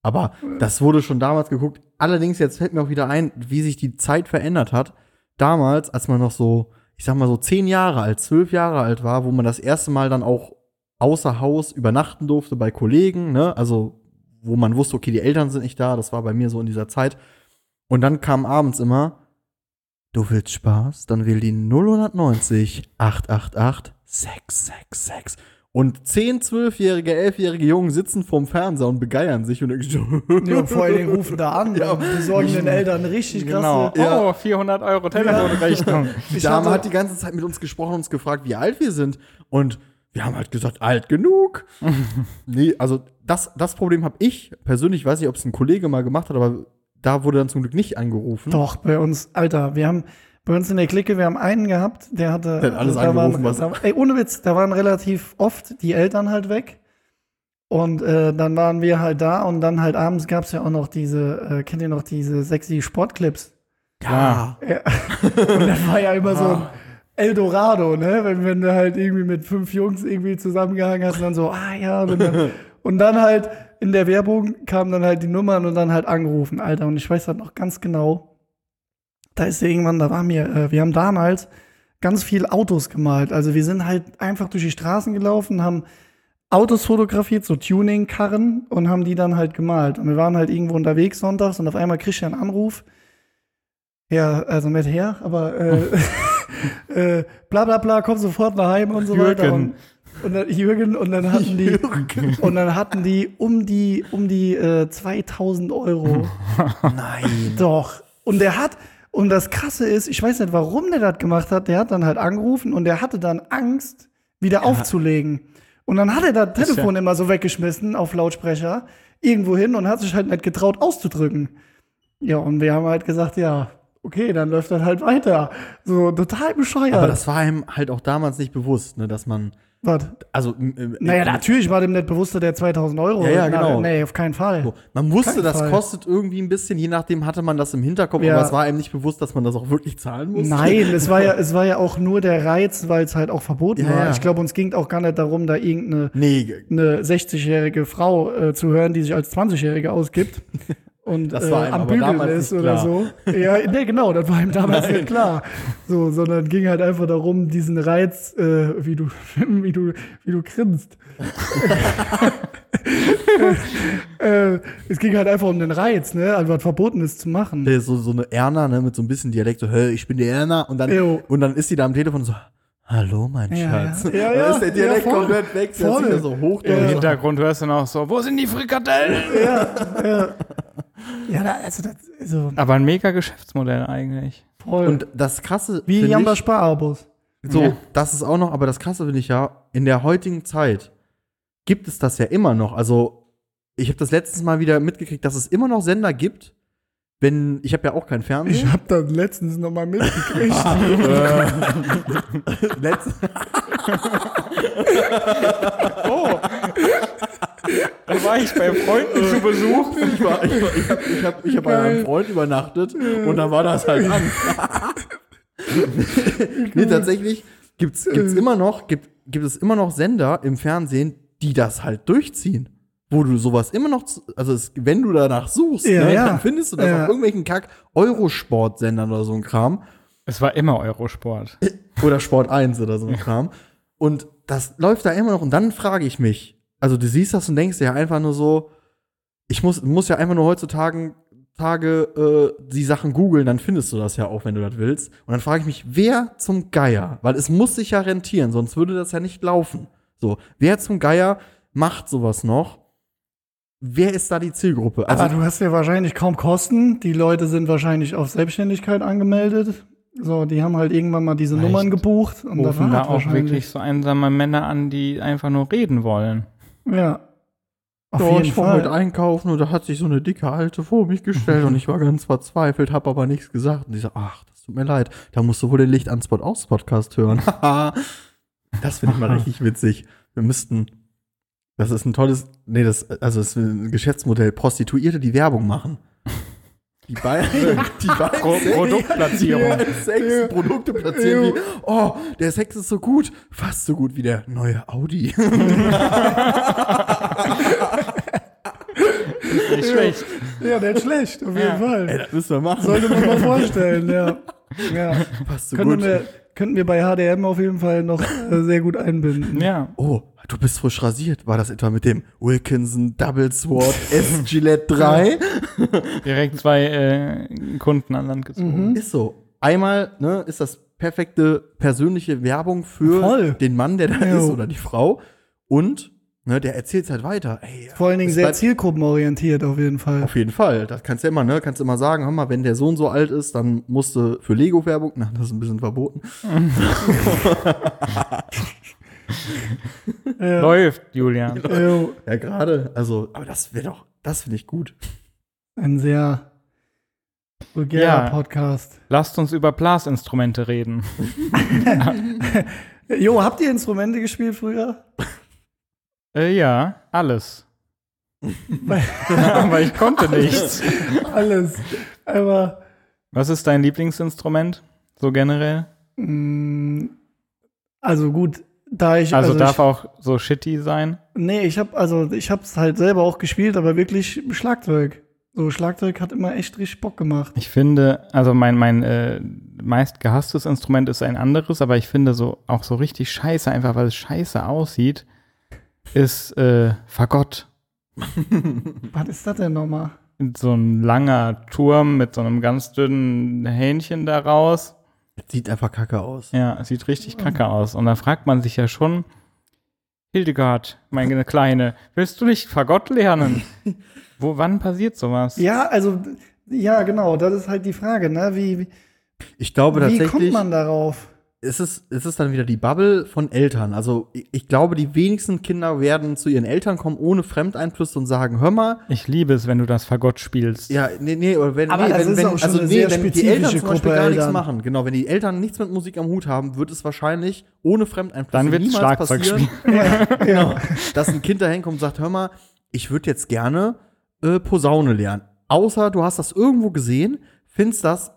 Aber das wurde schon damals geguckt. Allerdings, jetzt fällt mir auch wieder ein, wie sich die Zeit verändert hat. Damals, als man noch so, ich sag mal so zehn Jahre alt, zwölf Jahre alt war, wo man das erste Mal dann auch außer Haus übernachten durfte bei Kollegen, ne? Also, wo man wusste, okay, die Eltern sind nicht da, das war bei mir so in dieser Zeit. Und dann kam abends immer, du willst Spaß? Dann wähl die 090 888 666. Und 10, 12-jährige, 11-jährige Jungen sitzen vorm Fernseher und begeiern sich und denken so, Ja, vor Dingen rufen da an. Ja. besorgen den Eltern richtig Genau. krasse. Ja. Oh, 400 Euro Telefonrechnung. Die Ich Dame hat die ganze Zeit mit uns gesprochen und uns gefragt, wie alt wir sind. Und wir haben halt gesagt, alt genug. nee, also das, das Problem habe ich persönlich, weiß nicht, ob es ein Kollege mal gemacht hat, aber da wurde dann zum Glück nicht angerufen. Doch, bei uns, Alter, wir haben bei uns in der Clique, wir haben einen gehabt, der hatte. also Der hat alles da angerufen, waren, was- da, Ey, ohne Witz, da waren relativ oft die Eltern halt weg. Und äh, dann waren wir halt da und dann halt abends gab es ja auch noch diese, äh, kennt ihr noch diese sexy Sportclips? Ja. Und das war ja immer so ein Eldorado, ne? Wenn, wenn du halt irgendwie mit fünf Jungs irgendwie zusammengehangen hast und dann so, ah ja, und dann, und dann halt in der Werbung kamen dann halt die Nummern und dann halt angerufen, Alter. Und ich weiß das noch ganz genau. Da ist irgendwann, da waren wir, äh, wir haben damals ganz viel Autos gemalt. Also wir sind halt einfach durch die Straßen gelaufen, haben Autos fotografiert, so Tuning-Karren und haben die dann halt gemalt. Und wir waren halt irgendwo unterwegs sonntags und auf einmal krieg ich einen Anruf. Ja, also mit her, aber äh, äh, bla bla bla, komm sofort nach Heim und so weiter. Und, und dann, Jürgen, und dann hatten die, und dann hatten die um die, um die äh, 2000 Euro. Nein. Doch. Und der hat, und das Krasse ist, ich weiß nicht, warum der das gemacht hat, der hat dann halt angerufen und der hatte dann Angst, wieder aufzulegen. Und dann hat er das Telefon immer so weggeschmissen auf Lautsprecher, irgendwo hin und hat sich halt nicht getraut auszudrücken. Ja, und wir haben halt gesagt, ja, okay, dann läuft das halt weiter. So total bescheuert. Aber das war ihm halt auch damals nicht bewusst, ne, dass man Was? Also, m- Naja, natürlich war dem nicht bewusst, dass der 2000 Euro. Ja, ja, Na, genau. Nee, auf keinen Fall. So, Man wusste, Kein das Fall. kostet irgendwie ein bisschen, je nachdem hatte man das im Hinterkopf, Ja. aber es war einem nicht bewusst, dass man das auch wirklich zahlen muss. Nein, es war ja, es war ja auch nur der Reiz, weil es halt auch verboten Ja, war. ja. Ich glaube, uns ging auch gar nicht darum, da irgendeine Nee, eine 60-jährige Frau äh, zu hören, die sich als 20-Jährige ausgibt und Das äh, war einem am Bügeln ist oder so. Ja, nee, genau, das war ihm damals nicht klar. So, sondern ging halt einfach darum, diesen Reiz, äh, wie du, wie du, wie du grinst. äh, es ging halt einfach um den Reiz, ne, also was verboten ist zu machen. So, so eine Erna, ne, mit so ein bisschen Dialekt, so, hey, ich bin die Erna. Und dann, und dann ist sie da am Telefon so, hallo, mein Ja, Schatz. ja. Ja, ja. ist der Dialekt Ja, voll. komplett weg, hat Voll. da so hoch. Ja. Im Hintergrund hörst du noch so, wo sind die Frikadellen? Ja, da, also das, also Aber ein mega Geschäftsmodell eigentlich. voll. Und das Krasse, wie Jamba ich, Sparabos. so, Ja. das ist auch noch, aber das Krasse finde ich ja, in der heutigen Zeit gibt es das ja immer noch. Also, ich habe das letztes Mal wieder mitgekriegt, dass es immer noch Sender gibt, wenn, ich habe ja auch kein Fernsehen. Ich habe das letztens noch mal mitgekriegt. Letzt, Da war ich bei Freunden zu Besuch. ich war, ich, war, ich habe ich hab, ich hab bei einem Freund übernachtet und da war das halt an. nee, tatsächlich gibt's, gibt's immer noch, gibt, gibt es immer noch Sender im Fernsehen, die das halt durchziehen. Wo du sowas immer noch, also es, wenn du danach suchst, Ja, ne, ja. dann findest du das Ja. auf irgendwelchen Kack Eurosport-Sendern oder so ein Kram. Es war immer Eurosport. Oder Sport 1 oder so ein Kram. Und das läuft da immer noch. Und dann frage ich mich, also du siehst das und denkst dir ja einfach nur so, ich muss, muss ja einfach nur heutzutage Tage, äh, die Sachen googeln, dann findest du das ja auch, wenn du das willst. Und dann frage ich mich, wer zum Geier, weil es muss sich ja rentieren, sonst würde das ja nicht laufen. So, wer zum Geier macht sowas noch? Wer ist da die Zielgruppe? Also, Aber du hast ja wahrscheinlich kaum Kosten. Die Leute sind wahrscheinlich auf Selbstständigkeit angemeldet. So, die haben halt irgendwann mal diese Nummern gebucht. Und Rufen da war's auch wirklich so einsame Männer an, die einfach nur reden wollen. Ja. Auf Ja, jeden ich war heute einkaufen und da hat sich so eine dicke Alte vor mich gestellt und ich war ganz verzweifelt, habe aber nichts gesagt. Und die so, ach, das tut mir leid, da musst du wohl den Licht an Spot aus Podcast hören. das finde ich mal richtig witzig. Wir müssten, das ist ein tolles, nee, das, also das ist ein Geschäftsmodell, Prostituierte, die Werbung machen. Die beiden, die beiden Pro Produktplatzierung. Sex, Produkte platzieren wie, oh, der Sex ist so gut, fast so gut wie der neue Audi. Nicht schlecht. Ja, nicht schlecht, auf jeden Ja. Ey, Fall. das müssen wir machen. Sollte man mal vorstellen, ja. ja. fast so Könnten gut. wir, könnten wir bei HDM auf jeden Fall noch äh, sehr gut einbinden. Ja. Oh, du bist frisch rasiert. War das etwa mit dem Wilkinson Double Sword S Gillette 3? Direkt zwei äh, Kunden an Land gezogen. Ist so. Einmal ne, ist das perfekte persönliche Werbung für Voll. den Mann, der da Jo. ist oder die Frau. Und ne, der erzählt halt weiter. Ey, Vor allen Dingen es sehr zielgruppenorientiert auf jeden Fall. Auf jeden Fall. Das kannst du ja immer, ne? Kannst du immer sagen, hör mal, wenn der so und so alt ist, dann musst du für Lego-Werbung, na, das ist ein bisschen verboten. Läuft, Julian. Ja, gerade. Also, aber das wäre doch, das finde ich gut. Ein sehr vulgärer Ja. Podcast. Lasst uns über Blasinstrumente reden. Jo, habt ihr Instrumente gespielt früher? Äh, ja, alles. Aber ich konnte nichts. Alles. Aber Was ist dein Lieblingsinstrument? So generell? mh, also gut, da ich Also, ich, darf auch so shitty sein? Nee, ich habe also ich habe es halt selber auch gespielt, aber wirklich Schlagzeug. So Schlagzeug hat immer echt richtig Bock gemacht. Ich finde, also mein, mein äh, meist gehasstes Instrument ist ein anderes, aber ich finde so auch so richtig scheiße, einfach weil es scheiße aussieht, ist äh, Fagott. Was ist das denn nochmal? So ein langer Turm mit so einem ganz dünnen Hähnchen daraus. Sieht einfach kacke aus. Ja, es sieht richtig kacke aus. Und da fragt man sich ja schon, Hildegard, meine Kleine, willst du nicht Fagott lernen? Wo, wann passiert sowas? Ja, also ja, genau, das ist halt die Frage, ne? Wie, wie, Ich glaube wie tatsächlich. kommt man darauf? Es ist, es ist dann wieder die Bubble von Eltern. Also ich, ich glaube, die wenigsten Kinder werden zu ihren Eltern kommen ohne Fremdeinflüsse und sagen, hör mal, Ich liebe es, wenn du das Fagott spielst. ja, nee, nee, oder wenn, Aber nee, wenn, wenn also nee, wenn die Eltern zum Beispiel Gruppe gar nichts Eltern. machen, genau, wenn die Eltern nichts mit Musik am Hut haben, wird es wahrscheinlich ohne Fremdeinflüsse Dann wird niemals Schlagzeug passieren, spielen. genau, dass ein Kind dahin kommt und sagt, hör mal, ich würde jetzt gerne äh, Posaune lernen. Außer du hast das irgendwo gesehen, findest das,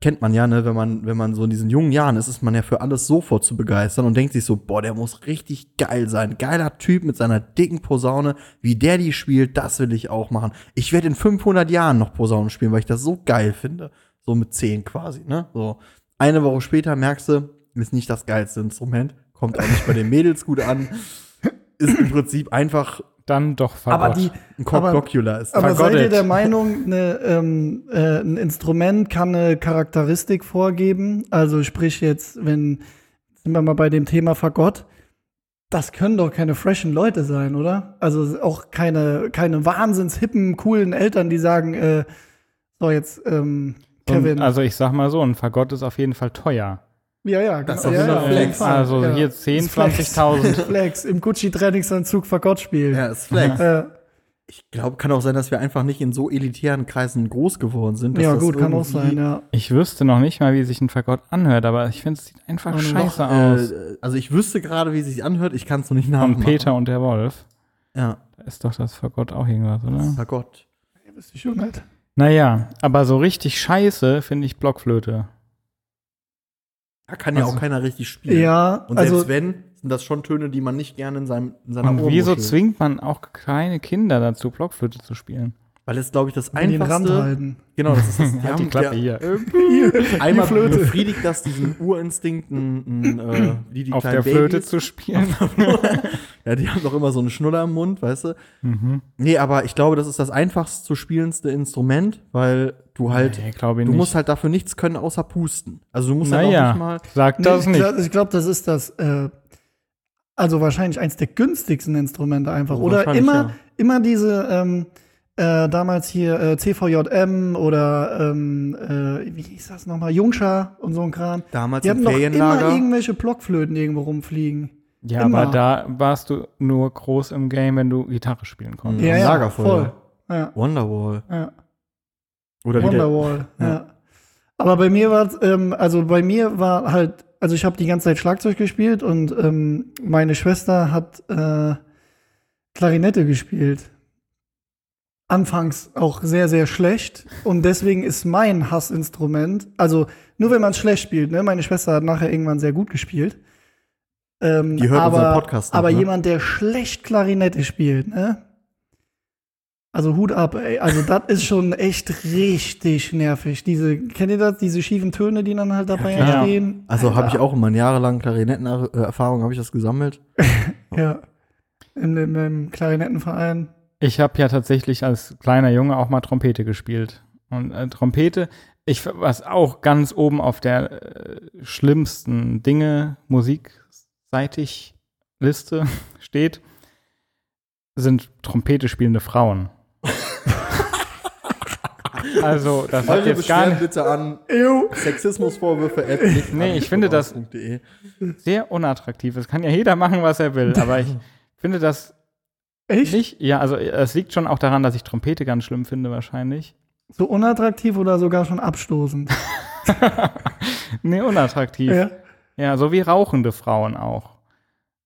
kennt man ja, ne, wenn man, wenn man so in diesen jungen Jahren ist, ist man ja für alles sofort zu begeistern und denkt sich so, boah, der muss richtig geil sein. Geiler Typ mit seiner dicken Posaune, wie der die spielt, das will ich auch machen. Ich werde in 500 Jahren noch Posaune spielen, weil ich das so geil finde. So mit 10 quasi, ne? So. Eine Woche später merkst du, ist nicht das geilste Instrument, kommt auch nicht bei den Mädels gut an. Ist im Prinzip einfach Dann doch Fagott. Aber die, ein Cockblocular ist. Aber seid ihr Vergottet. der Meinung, eine, ähm, äh, ein Instrument kann eine Charakteristik vorgeben? Also sprich jetzt, wenn, sind wir mal bei dem Thema Fagott, das können doch keine freshen Leute sein, oder? Also auch keine, keine wahnsinns hippen, coolen Eltern, die sagen, äh, so jetzt, ähm, Kevin. also ich sag mal so, ein Fagott ist auf jeden Fall teuer. Ja, ja, Das genau. ist ja, ja, Flex. Also ja. hier 10, Ist Flex. 20.000. Flex, im Gucci-Trainingsanzug Fagott spielen. ja, ist Flex. Äh, Ich glaube, kann auch sein, dass wir einfach nicht in so elitären Kreisen groß geworden sind. dass ja, das gut, kann auch sein, ja. Ich wüsste noch nicht mal, wie sich ein Fagott anhört, aber ich finde, es sieht einfach Und scheiße Doch, aus. äh, also ich wüsste gerade, wie es sich anhört, ich kann es noch nicht nachmachen. Und Peter und der Wolf. Ja, Da ist doch das Fagott auch irgendwas, oder? Fagott. Wüsste ich schon nicht. Naja, aber so richtig scheiße finde ich Blockflöte. Da kann ja Also- auch keiner richtig spielen. Ja, Und also selbst wenn, sind das schon Töne, die man nicht gerne in, seinem, in seiner Und wieso zwingt man auch kleine Kinder dazu, Blockflöte zu spielen? Weil es, glaube ich, das wenn die den Rand einfachste. halten. Genau, das ist das. Halt die haben- Klappe der- hier. Einmal Die Flöte. befriedigt das diesen Urinstinkt, n- n- äh, wie die Auf kleinen der Flöte Babys. zu spielen. ja, die haben doch immer so eine Schnuller im Mund, weißt du? mhm. Nee, aber ich glaube, das ist das einfachst zu spielendste Instrument, weil du halt, Nee, du nicht. musst halt dafür nichts können, außer pusten. Also du musst halt auch naja, nicht mal. sag Nee, das ich nicht. Ich glaube, das ist das, äh, also wahrscheinlich eins der günstigsten Instrumente einfach. Oh, Oder immer, ja. immer diese, ähm, äh, damals hier äh, CVJM oder ähm, äh, wie hieß das nochmal, Jungscha und so ein Kram. Damals Die im hatten doch immer Ferienlager. irgendwelche Blockflöten irgendwo rumfliegen. Ja, immer. aber da warst du nur groß im Game, wenn du Gitarre spielen konntest. Ja, Ja, ja, Lagerfeuer. voll. Ja, Wonderwall. ja. Oder Wonderwall, ja. Ja. Aber bei mir war ähm, also bei mir war halt, also ich habe die ganze Zeit Schlagzeug gespielt und ähm, meine Schwester hat äh, Klarinette gespielt. Anfangs auch sehr, sehr schlecht. Und deswegen ist mein Hassinstrument, also nur wenn man es schlecht spielt, ne? Meine Schwester hat nachher irgendwann sehr gut gespielt. Ähm, Die hört aber, unseren Podcast noch, Aber ne? jemand, der schlecht Klarinette spielt, ne? Also Hut ab, ey. Also das ist schon echt richtig nervig. Diese, kennt ihr das? Diese schiefen Töne, die dann halt dabei klar. entstehen? Also habe ich auch in meinen jahrelangen Klarinettenerfahrung habe ich das gesammelt. Ja. Im, im, im Klarinettenverein. Ich habe ja tatsächlich als kleiner Junge auch mal Trompete gespielt. Und äh, Trompete, ich, was auch ganz oben auf der äh, schlimmsten Dinge musikseitig Liste steht, sind Trompete spielende Frauen. Also, das hat jetzt gar nicht bitte an. Sexismusvorwürfe. Nee, ich finde das- sehr unattraktiv. Es kann ja jeder machen, was er will, aber ich finde das Echt? nicht. Ja, also es liegt schon auch daran, dass ich Trompete ganz schlimm finde, wahrscheinlich. So unattraktiv oder sogar schon abstoßend? Nee, unattraktiv. Ja, ja. so wie rauchende Frauen auch.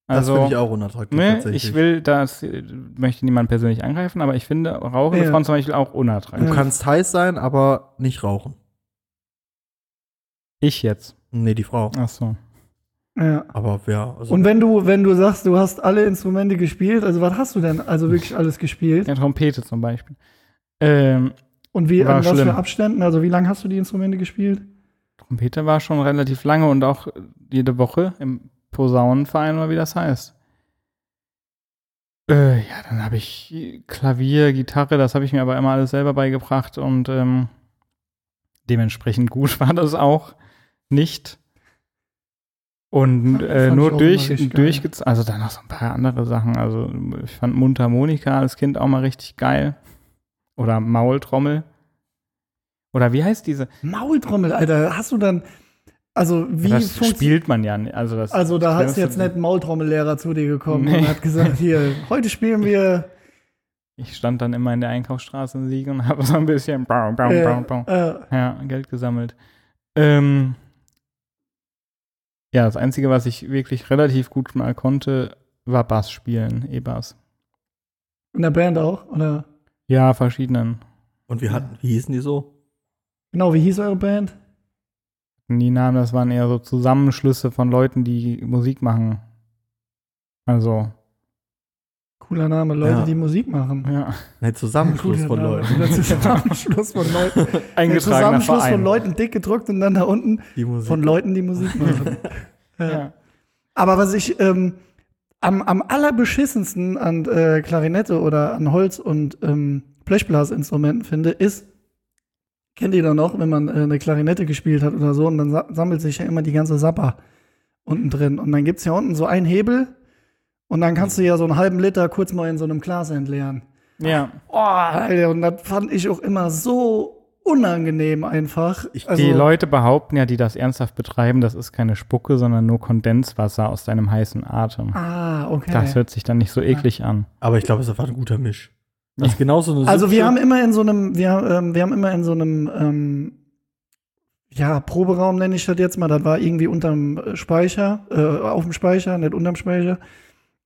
Das Also, finde ich auch unattraktiv ne, tatsächlich. ich will das, äh, möchte niemand persönlich angreifen, aber ich finde rauchende Ja. Frauen zum Beispiel auch unattraktiv. du kannst heiß sein, aber nicht rauchen. Ich jetzt. Nee, die Frau. Ach so. ja. Aber ja, also Und wenn du, wenn du sagst, du hast alle Instrumente gespielt, also was hast du denn also wirklich alles gespielt? Ja, Trompete zum Beispiel. Ähm, Und wie, War an was schlimm. für Abständen? Also wie lange hast du die Instrumente gespielt? Trompete war schon relativ lange und auch jede Woche im Posaunenverein oder wie das heißt. Äh, ja, dann habe ich Klavier, Gitarre, das habe ich mir aber immer alles selber beigebracht und ähm, dementsprechend gut war das auch nicht. Und äh, nur durch, durchgezogen, also dann noch so ein paar andere Sachen. Also ich fand Mundharmonika als Kind auch mal richtig geil. Oder Maultrommel. Oder wie heißt diese? Maultrommel, Alter. Hast du dann, Also wie das funktioniert spielt man ja nicht. Also, das Also da das ist jetzt nicht ein Maultrommellehrer zu dir gekommen Nee. und hat gesagt, hier, heute spielen wir Ich stand dann immer in der Einkaufsstraße in Siegen und habe so ein bisschen bau, bau, äh, bau, bau. äh, Ja, Geld gesammelt. Ähm, ja, das Einzige, was ich wirklich relativ gut mal konnte, war Bass spielen, E-Bass. in der Band auch, oder? Ja, verschiedenen. Und wie, hatten, wie hießen die so? Genau, wie hieß eure Band? Die Namen, das waren eher so Zusammenschlüsse von Leuten, die Musik machen. Also, Cooler Name, Leute, Ja. die Musik machen. ja. Nein, Zusammenschluss Cooler von Name. Leuten. Der Zusammenschluss von Leuten. Eingetragener Zusammenschluss Verein. von Leuten dick gedruckt und dann da unten Die Musik. von Leuten, die Musik machen. ja. Ja. Aber was ich ähm, am, am allerbeschissensten an äh, Klarinette oder an Holz- und ähm, Blechblasinstrumenten finde, ist, kennt ihr da noch, wenn man äh, eine Klarinette gespielt hat oder so, und dann sa sammelt sich ja immer die ganze Sapper unten drin. Und dann gibt's ja unten so einen Hebel und dann kannst du ja so einen halben Liter kurz mal in so einem Glas entleeren. ja. Oh, Alter, und das fand ich auch immer so unangenehm einfach. Ich- also, Die Leute behaupten ja, die das ernsthaft betreiben, das ist keine Spucke, sondern nur Kondenswasser aus deinem heißen Atem. Ah, okay. Das hört sich dann nicht so eklig an. Aber ich glaube, es war ein guter Misch. Das ist genauso eine Also wir haben immer in so einem, wir, ähm, wir haben immer in so einem, ähm, ja, Proberaum nenne ich das jetzt mal, das war irgendwie unterm äh, Speicher, äh, auf dem Speicher, nicht unterm Speicher.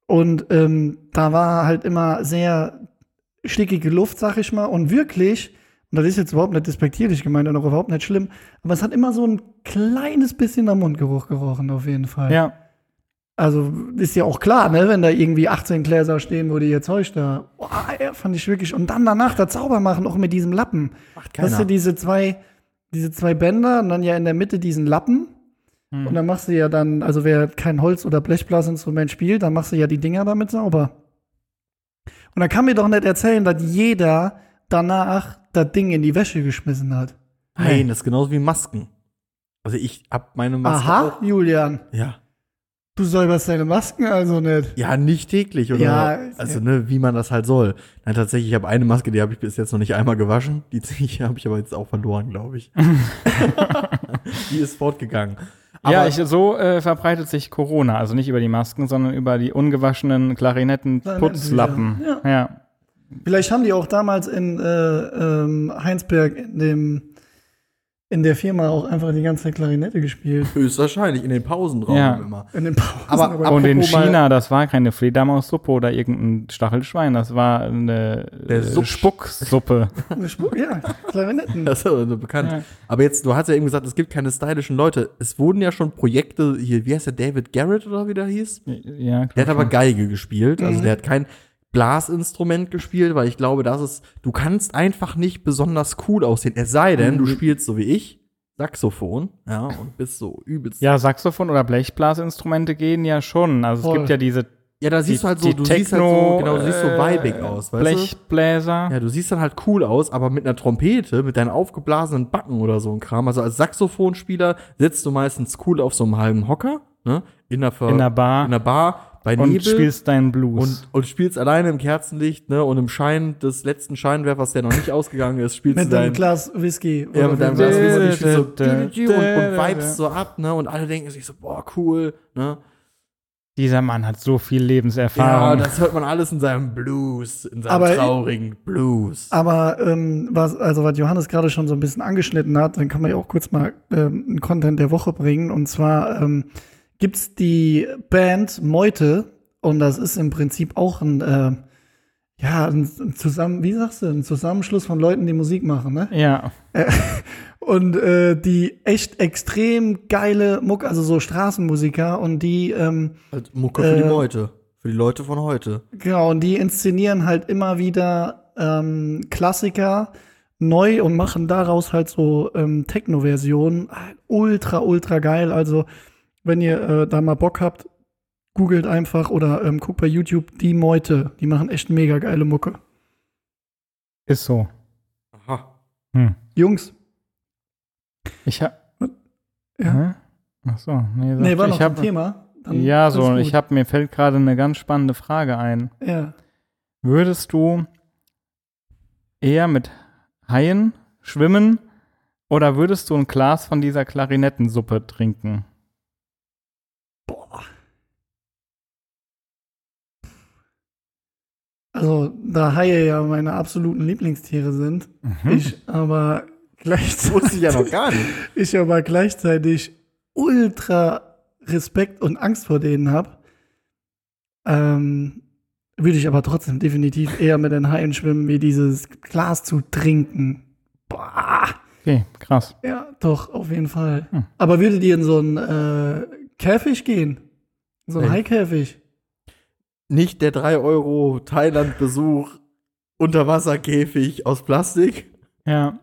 Und ähm, da war halt immer sehr stickige Luft, sag ich mal, und wirklich, und das ist jetzt überhaupt nicht despektierlich gemeint und auch überhaupt nicht schlimm, aber es hat immer so ein kleines bisschen nach Mundgeruch gerochen, auf jeden Fall. Ja. Also ist ja auch klar, ne, wenn da irgendwie 18 Gläser stehen, wo die jetzt Zeug da. Boah, ey, fand ich wirklich. Und dann danach das sauber machen, auch mit diesem Lappen. Macht Weißt du, diese zwei, diese zwei Bänder und dann ja in der Mitte diesen Lappen. Hm. Und dann machst du ja dann, also wer kein Holz- oder Blechblasinstrument spielt, dann machst du ja die Dinger damit sauber. Und dann kann mir doch nicht erzählen, dass jeder danach das Ding in die Wäsche geschmissen hat. Nein, das ist genauso wie Masken. Also ich hab meine Maske Aha, auch. Julian. Ja. Du säuberst deine Masken also nicht. Ja, nicht täglich oder Ja, also ne, wie man das halt soll. Nein, tatsächlich, ich habe eine Maske, die habe ich bis jetzt noch nicht einmal gewaschen. Die habe ich aber jetzt auch verloren, glaube ich. die ist fortgegangen. Aber ja, ich, so äh, verbreitet sich Corona. Also nicht über die Masken, sondern über die ungewaschenen Klarinetten-Putzlappen. Ja. Ja. Vielleicht haben die auch damals in äh, ähm, Heinsberg in dem in der Firma auch einfach die ganze Zeit Klarinette gespielt. höchstwahrscheinlich in den Pausenraum Ja. immer. In den Pausen. Aber- aber, Und in China, das war keine Fledermaussuppe oder irgendein Stachelschwein, das war eine Der äh, Supp- Spucksuppe. eine Spur- ja, Klarinetten. Das ist also bekannt. Ja. Aber jetzt, du hast ja eben gesagt, es gibt keine stylischen Leute. Es wurden ja schon Projekte, hier, wie heißt der, David Garrett oder wie der hieß? Ja, Der hat aber Geige gespielt, also Mhm. der hat kein Blasinstrument gespielt, weil ich glaube, das ist, du kannst einfach nicht besonders cool aussehen. Es sei denn, du Mhm. spielst so wie ich, Saxophon, ja, und bist so übelst. Ja, Saxophon oder Blechblasinstrumente gehen ja schon. Also Voll. es gibt ja diese Ja, da siehst die, du halt so, du siehst halt so, genau, du siehst so äh, vibig aus, weißt du? Blechbläser. Ja, du siehst dann halt cool aus, aber mit einer Trompete, mit deinen aufgeblasenen Backen oder so ein Kram. Also als Saxophonspieler sitzt du meistens cool auf so einem halben Hocker, ne? In der, Ver in der Bar in der Bar, bei und Nebel. spielst deinen Blues. und, und spielst alleine im Kerzenlicht, ne? Und im Schein des letzten Scheinwerfers, der noch nicht ausgegangen ist, spielst Mit du einem dein, Glas Whisky. ja, mit deinem Glas Whisky, so und, und da, vibest so ab, ne? Und alle denken sich so, boah, cool, ne? Dieser Mann hat so viel Ja, Lebenserfahrung. das hört man alles in seinem Blues, in seinem Aber- traurigen Blues. Aber ähm, was, also was Johannes gerade schon so ein bisschen angeschnitten hat, dann kann man ja auch kurz mal ähm, einen Content der Woche bringen. Und zwar ähm, gibt's die Band Meute und das ist im Prinzip auch ein, äh, ja, ein, ein Zusammen, wie sagst du, ein Zusammenschluss von Leuten, die Musik machen, ne? ja. Und äh, die echt extrem geile Muck, also so Straßenmusiker und die ähm, Halt Mucke für die Äh, Leute. Für die Leute von heute. Genau, und die inszenieren halt immer wieder ähm, Klassiker neu und machen daraus halt so ähm, Techno-Versionen. Ultra, ultra geil. Also, wenn ihr äh, da mal Bock habt, googelt einfach oder ähm, guckt bei YouTube die Meute. Die machen echt mega geile Mucke. Ist so. Aha. Hm. Jungs, Ich hab. Ja. Ach so. Nee, nee, war ich noch hab, ein Thema. Dann Ja, so. gut. Ich hab, mir fällt gerade eine ganz spannende Frage ein. Ja. Würdest du eher mit Haien schwimmen Oder würdest du ein Glas von dieser Klarinettensuppe trinken? Boah. Also, da Haie ja meine absoluten Lieblingstiere sind, ich aber gleichzeitig, Wusste ich ja noch gar nicht. ich aber gleichzeitig ultra Respekt und Angst vor denen habe, ähm, würde ich aber trotzdem definitiv eher mit den Haien schwimmen, wie dieses Glas zu trinken. Boah. Okay, krass. Ja, doch, auf jeden Fall. Hm. Aber würdet ihr in so einen äh, Käfig gehen? In so einen Nee. Haikäfig? Nicht der 3 Euro Thailand-Besuch Unterwasserkäfig aus Plastik, Ja.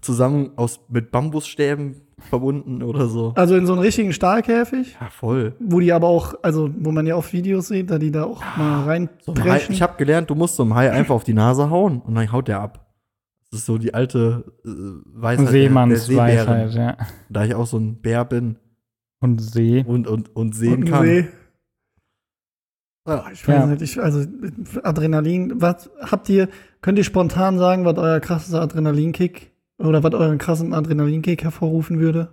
zusammen aus, mit Bambusstäben verbunden oder so. Also in so einen richtigen Stahlkäfig, Ja, voll. wo die aber auch, also wo man ja oft Videos sieht, da die da auch mal So ein Hai, reinpreschen. ich habe gelernt, du musst so einem Hai einfach auf die Nase hauen und dann haut der ab. Das ist so die alte äh, Weisheit. Seemannsweisheit, ja. Da ich auch so ein Bär bin Und See. und, und, und und sehen einen kann. See. Ja. Ich weiß Ja. nicht, ich, also Adrenalin, was habt ihr, könnt ihr spontan sagen, was euer krassester Adrenalinkick oder was euren krassen Adrenalinkick hervorrufen würde?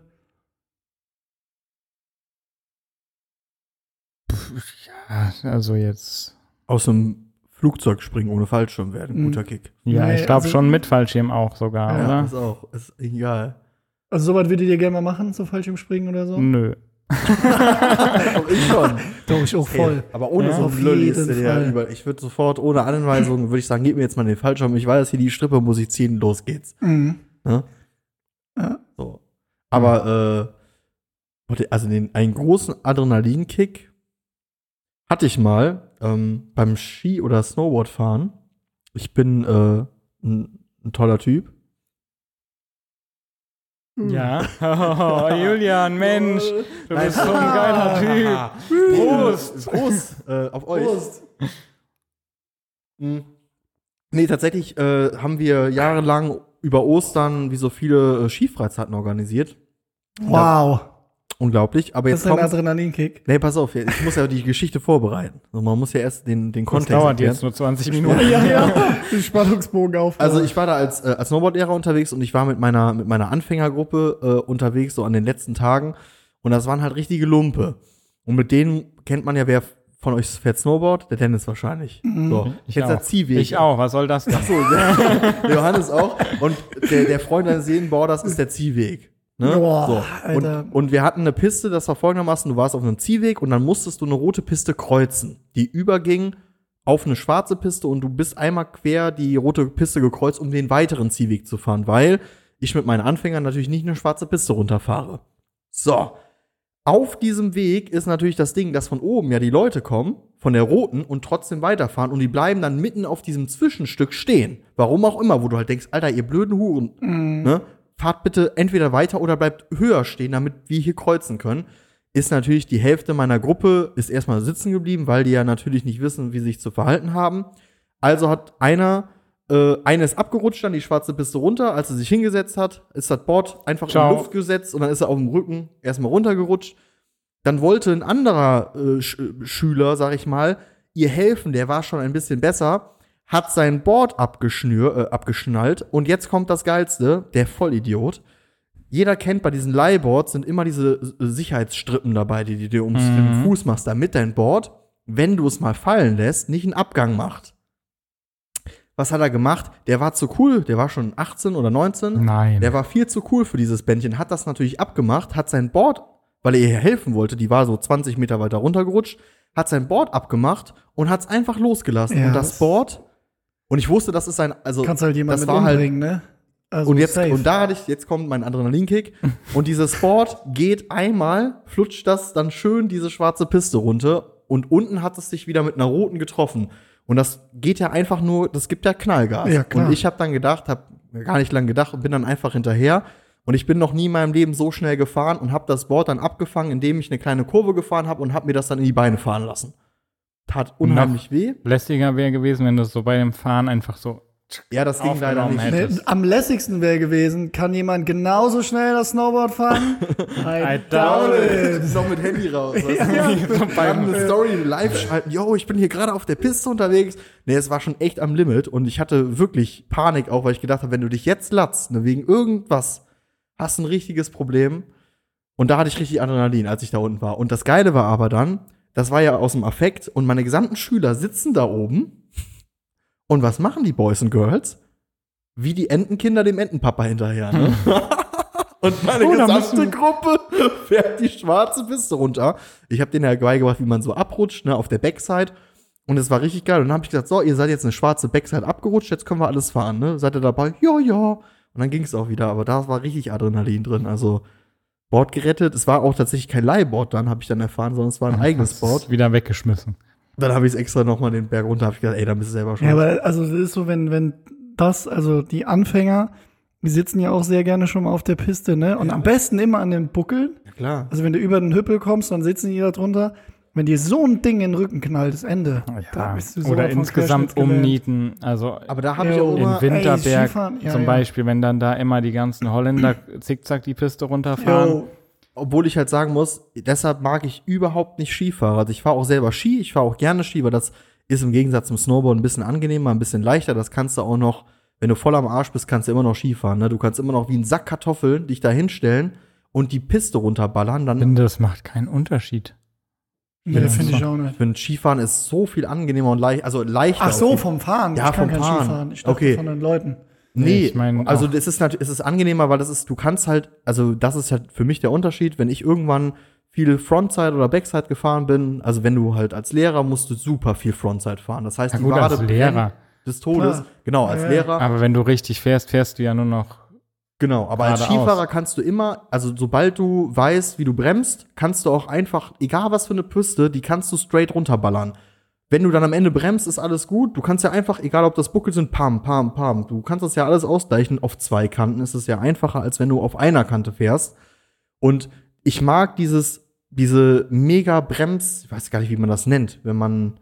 Ja, also jetzt. Aus einem Flugzeug springen ohne Fallschirm wäre ein Mhm. guter Kick. Ja, Nee, ich glaube also- schon mit Fallschirm auch sogar, Ja, oder? ist auch. Ist egal. Also sowas würdet ihr gerne mal machen, so Fallschirmspringen oder so? Nö. Aber ich schon. Doch, ich auch voll. Aber ohne Ja, so auf ein Lulli ist jeden der Fall. über. Ich würde sofort ohne Anweisung, würde ich sagen, gib mir jetzt mal den Fallschirm. Ich weiß, hier die Strippe muss ich ziehen, los geht's. Mhm. Ne? Ja. So. Aber, äh, also den, einen großen Adrenalinkick hatte ich mal ähm, beim Ski- oder Snowboardfahren. Ich bin äh, ein, ein toller Typ. Ja. Oh, Julian, Mensch. Du bist so ein geiler Typ. Prost! Prost äh, auf euch. Prost. Mhm. Nee, tatsächlich äh, haben wir jahrelang über Ostern wie so viele äh, Skifreizeiten organisiert. Wow. Unglaublich. Aber Das jetzt ist ein. Adrenalinkick. Nee, pass auf, ich muss ja die Geschichte vorbereiten. Also man muss ja erst den, den Das Kontext dauert erklären. jetzt nur 20 Minuten. Ja, ja. Den Spannungsbogen auf. Also ich war da als, äh, als Snowboard-Lehrer unterwegs und ich war mit meiner, mit meiner Anfängergruppe äh, unterwegs, so an den letzten Tagen. Und das waren halt richtige Lumpe. Und mit denen kennt man ja, wer von euch fährt Snowboard? Der Dennis wahrscheinlich. So. Ich Jetzt der auch. Ziehweg. Ich auch. Was soll das? denn? So, der, der Johannes auch. Und der, der Freund eines Seelenborders ist der Ziehweg. Ne? Boah, so. Und, und wir hatten eine Piste, das war folgendermaßen, du warst auf einem Ziehweg und dann musstest du eine rote Piste kreuzen, die überging auf eine schwarze Piste und du bist einmal quer die rote Piste gekreuzt, um den weiteren Ziehweg zu fahren, weil ich mit meinen Anfängern natürlich nicht eine schwarze Piste runterfahre. So. Auf diesem Weg ist natürlich das Ding, dass von oben ja die Leute kommen, von der roten und trotzdem weiterfahren und die bleiben dann mitten auf diesem Zwischenstück stehen. Warum auch immer, wo du halt denkst, Alter, ihr blöden Huren, ne? Fahrt bitte entweder weiter oder bleibt höher stehen, damit wir hier kreuzen können. Ist natürlich die Hälfte meiner Gruppe ist erstmal sitzen geblieben, weil die ja natürlich nicht wissen, wie sie sich zu verhalten haben. Also hat einer, äh, einer ist abgerutscht, dann die schwarze Piste runter. Als er sich hingesetzt hat, ist das Board einfach Ciao. in die Luft gesetzt und dann ist er auf dem Rücken erstmal runtergerutscht. Dann wollte ein anderer äh, Sch Schüler, sag ich mal, ihr helfen, der war schon ein bisschen besser, hat sein Board abgeschnür, äh, abgeschnallt und jetzt kommt das Geilste, der Vollidiot. Jeder kennt, bei diesen Leihboards sind immer diese äh, Sicherheitsstrippen dabei, die du dir ums Mhm. den Fuß machst, damit dein Board, wenn du es mal fallen lässt, nicht einen Abgang macht. Was hat er gemacht? Der war zu cool, der war schon 18 oder 19. Nein. Der war viel zu cool für dieses Bändchen, hat das natürlich abgemacht, hat sein Board, weil er ihr helfen wollte, die war so 20 Meter weiter runtergerutscht, hat sein Board abgemacht und hat es einfach losgelassen. Ja, und das- Board, und ich wusste, das ist ein, also Kannst halt jemanden das mit war halt, umbringen, ne? Also und jetzt, safe. und da hatte ich, jetzt kommt mein Adrenalinkick. und dieses Board geht einmal, flutscht das dann schön diese schwarze Piste runter und unten hat es sich wieder mit einer roten getroffen. Und das geht ja einfach nur, das gibt ja Knallgas. Ja. Und ich habe dann gedacht, habe gar nicht lang gedacht und bin dann einfach hinterher. Und ich bin noch nie in meinem Leben so schnell gefahren und habe das Board dann abgefangen, indem ich eine kleine Kurve gefahren habe und habe mir das dann in die Beine fahren lassen. Tat unheimlich weh. Lästiger wäre gewesen, wenn du es so bei dem Fahren einfach so. Ja, das ging leider nicht. Nee, hättest. am lässigsten wäre gewesen, kann jemand genauso schnell das Snowboard fahren? I, doubt Das it. ist noch mit Handy raus. Weißt du? so Wir haben beim, eine Story live schalten. Yo, ich bin hier gerade auf der Piste unterwegs. Nee, es war schon echt am Limit und ich hatte wirklich Panik auch, weil ich gedacht habe, wenn du dich jetzt latzt, ne, wegen irgendwas, hast ein richtiges Problem. Und da hatte ich richtig Adrenalin, als ich da unten war. Und das Geile war aber dann, das war ja aus dem Affekt und meine gesamten Schüler sitzen da oben. Und was machen die Boys und Girls? Wie die Entenkinder dem Entenpapa hinterher, ne? und meine Oh, gesamte Gruppe fährt die schwarze Piste runter. Ich habe denen ja beigebracht, wie man so abrutscht, ne, auf der Backside. Und es war richtig geil. Und dann habe ich gesagt, so, ihr seid jetzt eine schwarze Backside abgerutscht, jetzt können wir alles fahren, ne? Seid ihr dabei? Ja, ja. Und dann ging es auch wieder. Aber da war richtig Adrenalin drin. Also Board gerettet. Es war auch tatsächlich kein Leihboard, dann habe ich dann erfahren, sondern es war ein eigenes Hast Board. es Wieder weggeschmissen. Dann habe ich es extra nochmal den Berg runter, habe ich gesagt, ey, dann bist du selber schon. Ja, aber also das ist so, wenn, wenn das, also die Anfänger, die sitzen ja auch sehr gerne schon mal auf der Piste, ne? Und am besten immer an den Buckeln. ja, klar. Also wenn du über den Hüppel kommst, dann sitzen die da drunter. Wenn dir so ein Ding in den Rücken knallt, das Ende. Da bist du so Oder insgesamt umnieten. Also Aber da habe ich Ja, auch in immer, in Winterberg Skifahren, ja, zum ja. Beispiel, wenn dann da immer die ganzen Holländer zickzack die Piste runterfahren. Jo, obwohl ich halt sagen muss, deshalb mag ich überhaupt nicht Skifahrer. Also ich fahre auch selber Ski, ich fahre auch gerne Ski, weil das ist im Gegensatz zum Snowboard ein bisschen angenehmer, ein bisschen leichter. Das kannst du auch noch, wenn du voll am Arsch bist, kannst du immer noch Skifahren. Ne? Du kannst immer noch wie ein Sack Kartoffeln dich da hinstellen und die Piste runterballern. Ich Dann finde, das macht keinen Unterschied. Nee, Ja, finde ich so. auch ich nicht. finde, Skifahren ist so viel angenehmer und leicht, also leichter. Ach so, vom Fahren. Ja, ich kann vom kein Fahren. Skifahren. Ich dachte Okay. von den Leuten. Nee, Nee, ich mein also es ist natürlich, es ist angenehmer, weil das ist, du kannst halt, also das ist halt für mich der Unterschied, wenn ich irgendwann viel Frontside oder Backside gefahren bin, also wenn du halt als Lehrer musst du super viel Frontside fahren. Das heißt, Ja die gut, als Wade Lehrer. brennt des Todes. Klar. Genau, als Ja, ja. Lehrer. Aber wenn du richtig fährst, fährst du ja nur noch. Genau, aber als. Skifahrer kannst du immer, also sobald du weißt, wie du bremst, kannst du auch einfach, egal was für eine Piste, die kannst du straight runterballern. Wenn du dann am Ende bremst, ist alles gut. Du kannst ja einfach, egal ob das Buckel sind, pam, pam, pam. Du kannst das ja alles ausgleichen. Auf zwei Kanten ist es ja einfacher, als wenn du auf einer Kante fährst. Und ich mag dieses, diese mega Brems, ich weiß gar nicht, wie man das nennt, wenn man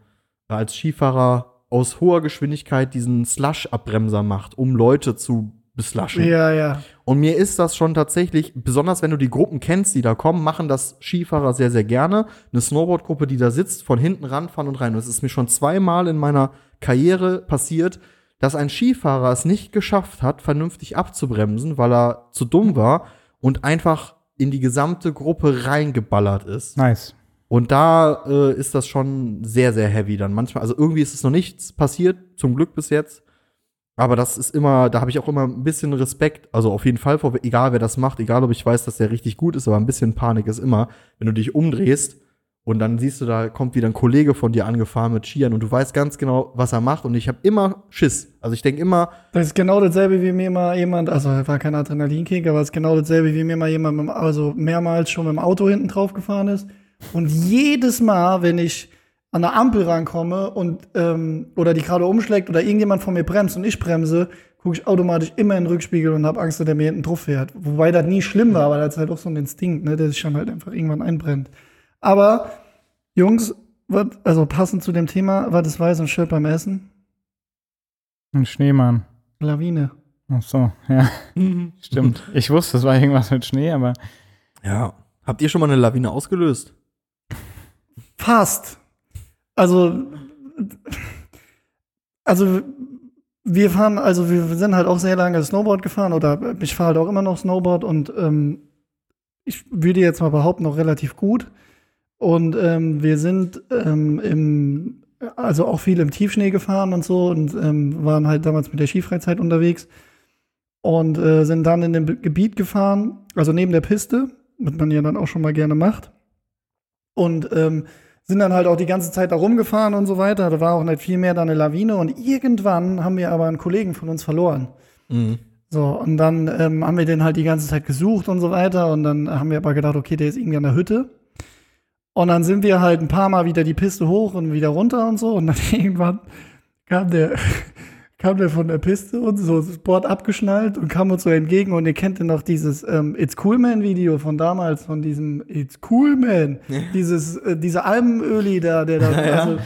als Skifahrer aus hoher Geschwindigkeit diesen Slush-Abbremser macht, um Leute zu beslashen. Ja, ja. Und mir ist das schon tatsächlich, besonders wenn du die Gruppen kennst, die da kommen, machen das Skifahrer sehr, sehr gerne. Eine Snowboardgruppe, die da sitzt, von hinten ranfahren und rein. Und es ist mir schon zweimal in meiner Karriere passiert, dass ein Skifahrer es nicht geschafft hat, vernünftig abzubremsen, weil er zu dumm war und einfach in die gesamte Gruppe reingeballert ist. Nice. Und da äh, ist das schon sehr, sehr heavy dann manchmal. Also irgendwie ist es noch nichts passiert, zum Glück bis jetzt. Aber das ist immer, da habe ich auch immer ein bisschen Respekt, also auf jeden Fall vor, egal wer das macht, egal ob ich weiß, dass der richtig gut ist, aber ein bisschen Panik ist immer, wenn du dich umdrehst und dann siehst du, da kommt wieder ein Kollege von dir angefahren mit Skiern und du weißt ganz genau, was er macht und ich habe immer Schiss. Also ich denke immer, Das ist genau dasselbe, wie mir mal jemand, also war kein Adrenalinkick, aber es ist genau dasselbe, wie mir mal jemand, mit, also mehrmals schon mit dem Auto hinten drauf gefahren ist. Und jedes Mal, wenn ich an der Ampel rankomme und ähm, oder die gerade umschlägt oder irgendjemand von mir bremst und ich bremse, gucke ich automatisch immer in den Rückspiegel und habe Angst, dass der mir hinten drauf fährt. Wobei das nie schlimm war, aber das ist halt auch so ein Instinkt, ne, der sich dann halt einfach irgendwann einbrennt. Aber, Jungs, wat, also passend zu dem Thema, was ist weiß und Schild beim Essen? Ein Schneemann. Lawine. Ach so, ja, stimmt. Ich wusste, es war irgendwas mit Schnee, aber ja, habt ihr schon mal eine Lawine ausgelöst? Fast. Also, also wir fahren, also wir sind halt auch sehr lange Snowboard gefahren oder ich fahre halt auch immer noch Snowboard und ähm, ich würde jetzt mal behaupten, noch relativ gut. Und ähm, wir sind ähm, im, also auch viel im Tiefschnee gefahren und so und ähm, waren halt damals mit der Skifreizeit unterwegs und äh, sind dann in dem Gebiet gefahren, also neben der Piste, was man ja dann auch schon mal gerne macht. Und ähm, sind dann halt auch die ganze Zeit da rumgefahren und so weiter. Da war auch nicht viel mehr da eine Lawine. Und irgendwann haben wir aber einen Kollegen von uns verloren. Mhm. So, und dann ähm, haben wir den halt die ganze Zeit gesucht und so weiter. Und dann haben wir aber gedacht, okay, der ist irgendwie an der Hütte. Und dann sind wir halt ein paar Mal wieder die Piste hoch und wieder runter und so. Und dann irgendwann kam der, kam der von der Piste und so das Board abgeschnallt und kam uns so entgegen. Und ihr kennt ja noch dieses ähm, It's Cool Man Video von damals, von diesem It's Cool Man. Dieses, äh, diese Albenöli da, der da, also,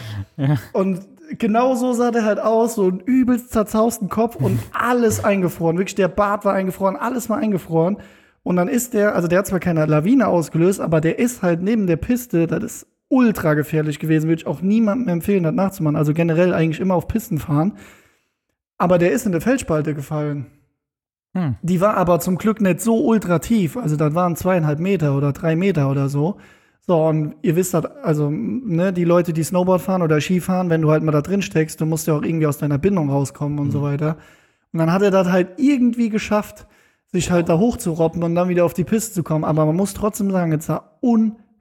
und genau so sah der halt aus, so ein übelst zerzausten Kopf und alles eingefroren. Wirklich, der Bart war eingefroren, alles war eingefroren. Und dann ist der, also der hat zwar keine Lawine ausgelöst, aber der ist halt neben der Piste, das ist ultra gefährlich gewesen, würde ich auch niemandem empfehlen, das nachzumachen. Also generell eigentlich immer auf Pisten fahren. Aber der ist in der Felsspalte gefallen. Hm. Die war aber zum Glück nicht so ultra tief. Also das waren zweieinhalb Meter oder drei Meter oder so. So, und ihr wisst halt, also, ne, die Leute, die Snowboard fahren oder Ski fahren, wenn du halt mal da drin steckst, du musst ja auch irgendwie aus deiner Bindung rauskommen und so weiter. Und dann hat er das halt irgendwie geschafft, sich halt da hochzuroppen und dann wieder auf die Piste zu kommen. Aber man muss trotzdem sagen, es sah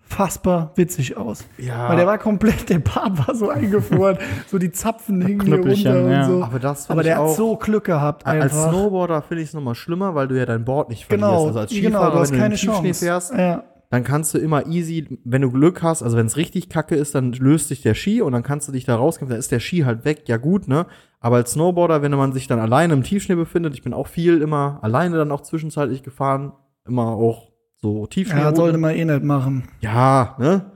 unfassbar witzig aus. Ja. Weil der war komplett, der Bart war so eingefroren, so die Zapfen hingen hier runter und ja. so. Aber das Aber der hat so Glück gehabt Als einfach. Snowboarder finde ich es nochmal schlimmer, weil du ja dein Board nicht verlierst. genau, Also als genau, Skifahrer, du hast wenn du keine Tiefschnee Chance. fährst, Ja. dann kannst du immer easy, wenn du Glück hast, also wenn es richtig kacke ist, dann löst sich der Ski und dann kannst du dich da rauskämpfen, dann ist der Ski halt weg, ja gut, ne? Aber als Snowboarder, wenn man sich dann alleine im Tiefschnee befindet, ich bin auch viel immer alleine dann auch zwischenzeitlich gefahren, immer auch so Tiefschnee. Ja, sollte man eh nicht machen. Ja, ne?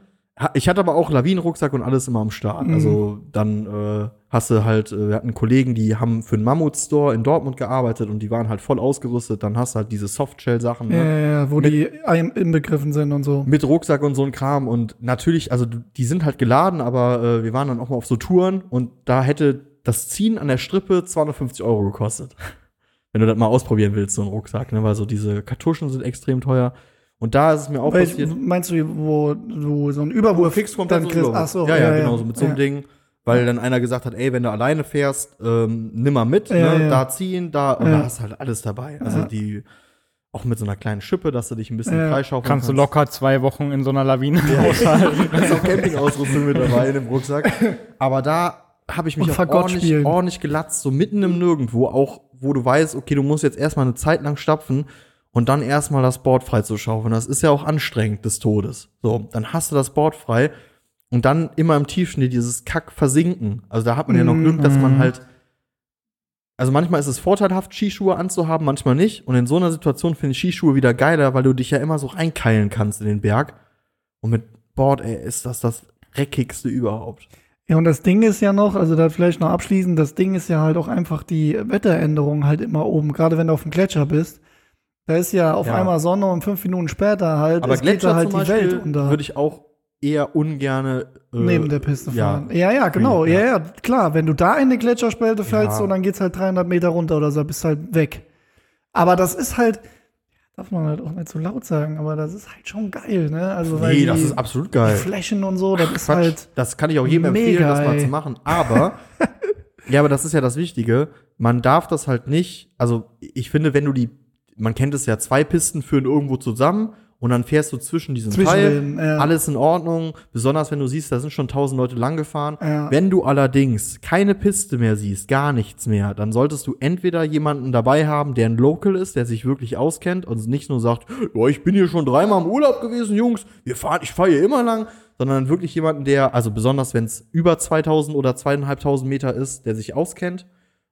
Ich hatte aber auch Lawinenrucksack und alles immer am Start. Mhm. Also dann äh, hast du halt, äh, wir hatten Kollegen, die haben für einen Mammut-Store in Dortmund gearbeitet und die waren halt voll ausgerüstet. Dann hast du halt diese Softshell-Sachen, Ja, ne? ja, ja, wo die ein- inbegriffen sind und so. mit Rucksack und so ein Kram. Und natürlich, also die sind halt geladen, aber äh, wir waren dann auch mal auf so Touren und da hätte das Ziehen an der Strippe 250 Euro gekostet. Wenn du das mal ausprobieren willst, so ein Rucksack, ne? Weil so diese Kartuschen sind extrem teuer. Und da ist es mir auch Weil, passiert. meinst du, wo du so einen Überwurf fix kommt dann kriegst? Ach so, ja, ja, genau, so mit so einem ja. Ding. Weil dann einer gesagt hat, ey, wenn du alleine fährst, ähm, nimm mal mit, Ja, ne? ja. da ziehen, da, und Ja. da hast du halt alles dabei. Also Ja. die, auch mit so einer kleinen Schippe, dass du dich ein bisschen Ja. freischaufeln Kannst du locker zwei Wochen in so einer Lawine aushalten. Da ist auch Campingausrüstung mit dabei in dem Rucksack. Aber da habe ich mich Und auch ordentlich, spielen. ordentlich gelatzt, so mitten im Nirgendwo, auch wo du weißt, okay, du musst jetzt erstmal eine Zeit lang stapfen und dann erstmal das Board frei zu schaufeln. Das ist ja auch anstrengend des Todes. So, dann hast du das Board frei und dann immer im Tiefschnee dieses Kack versinken. Also da hat man ja noch Glück, dass man Mhm. halt also manchmal ist es vorteilhaft, Skischuhe anzuhaben, manchmal nicht. Und in so einer Situation finde ich Skischuhe wieder geiler, weil du dich ja immer so reinkeilen kannst in den Berg. Und mit Board, ey, ist das das dreckigste überhaupt. Ja, und das Ding ist ja noch, also da vielleicht noch abschließend, das Ding ist ja halt auch einfach die Wetteränderung halt immer oben, gerade wenn du auf dem Gletscher bist. Da ist ja auf Ja. einmal Sonne und fünf Minuten später halt, Aber es geht Gletscher da halt zum die Welt Beispiel unter. würde ich auch eher ungerne äh, neben der Piste fahren. Ja, ja, genau. Ja. Ja, ja, klar. Wenn du da in eine Gletscherspalte fällst Ja. und dann geht's halt 300 Meter runter oder so, bist halt weg. Aber das ist halt, darf man halt auch nicht so laut sagen, aber das ist halt schon geil, ne? Also, weil Nee, die, das ist absolut die geil. Flächen und so, das ist Quatsch. halt, das kann ich auch jedem empfehlen, das mal ey. zu machen. Aber, ja, aber das ist ja das Wichtige. Man darf das halt nicht, also ich finde, wenn du die, man kennt es ja, zwei Pisten führen irgendwo zusammen und dann fährst du zwischen diesen Zwischen Teil, den, ja. alles in Ordnung, besonders wenn du siehst, da sind schon tausend Leute lang gefahren. Ja. Wenn du allerdings keine Piste mehr siehst, gar nichts mehr, dann solltest du entweder jemanden dabei haben, der ein Local ist, der sich wirklich auskennt und nicht nur sagt, ja, ich bin hier schon dreimal im Urlaub gewesen, Jungs, wir fahren, ich fahre hier immer lang, sondern wirklich jemanden, der, also besonders wenn es über 2000 oder 2500 Meter ist, der sich auskennt.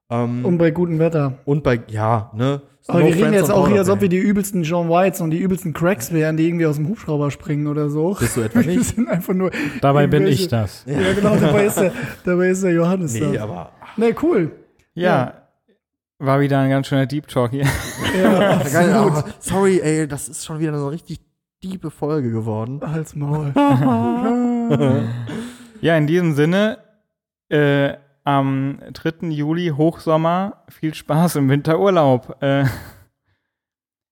Ähm, und bei gutem Wetter. und bei, ja, ne? Aber No wir reden jetzt auch hier, als ob wir die übelsten John Whites und die übelsten Cracks wären, die irgendwie aus dem Hubschrauber springen oder so. Bist du etwa Wir nicht? sind einfach nur. Dabei bin ich das. Ja, genau, dabei ist der, dabei ist der Johannes Nee, da. aber. Nee, cool. Ja, war wieder ein ganz schöner Deep Talk hier. Ja, absolut. aber sorry, ey, das ist schon wieder eine richtig diebe Folge geworden. Halt's Maul. Ja, in diesem Sinne, äh, am 3. Juli, Hochsommer, viel Spaß im Winterurlaub. Äh,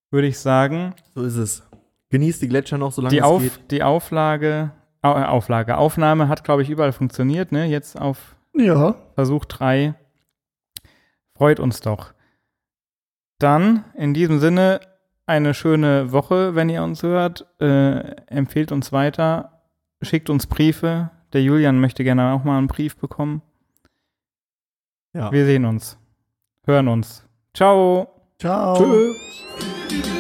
Würde ich sagen. So ist es. Genießt die Gletscher noch, solange Die, es Auf, geht. die Auflage, Au- äh, Auflage, Aufnahme hat, glaube ich, überall funktioniert, ne? Jetzt auf Ja, Versuch 3. Freut uns doch. Dann, in diesem Sinne, eine schöne Woche, wenn ihr uns hört. Äh, empfehlt uns weiter. Schickt uns Briefe. Der Julian möchte gerne auch mal einen Brief bekommen. Ja. Wir sehen uns. Hören uns. Ciao. ciao. Tschüss.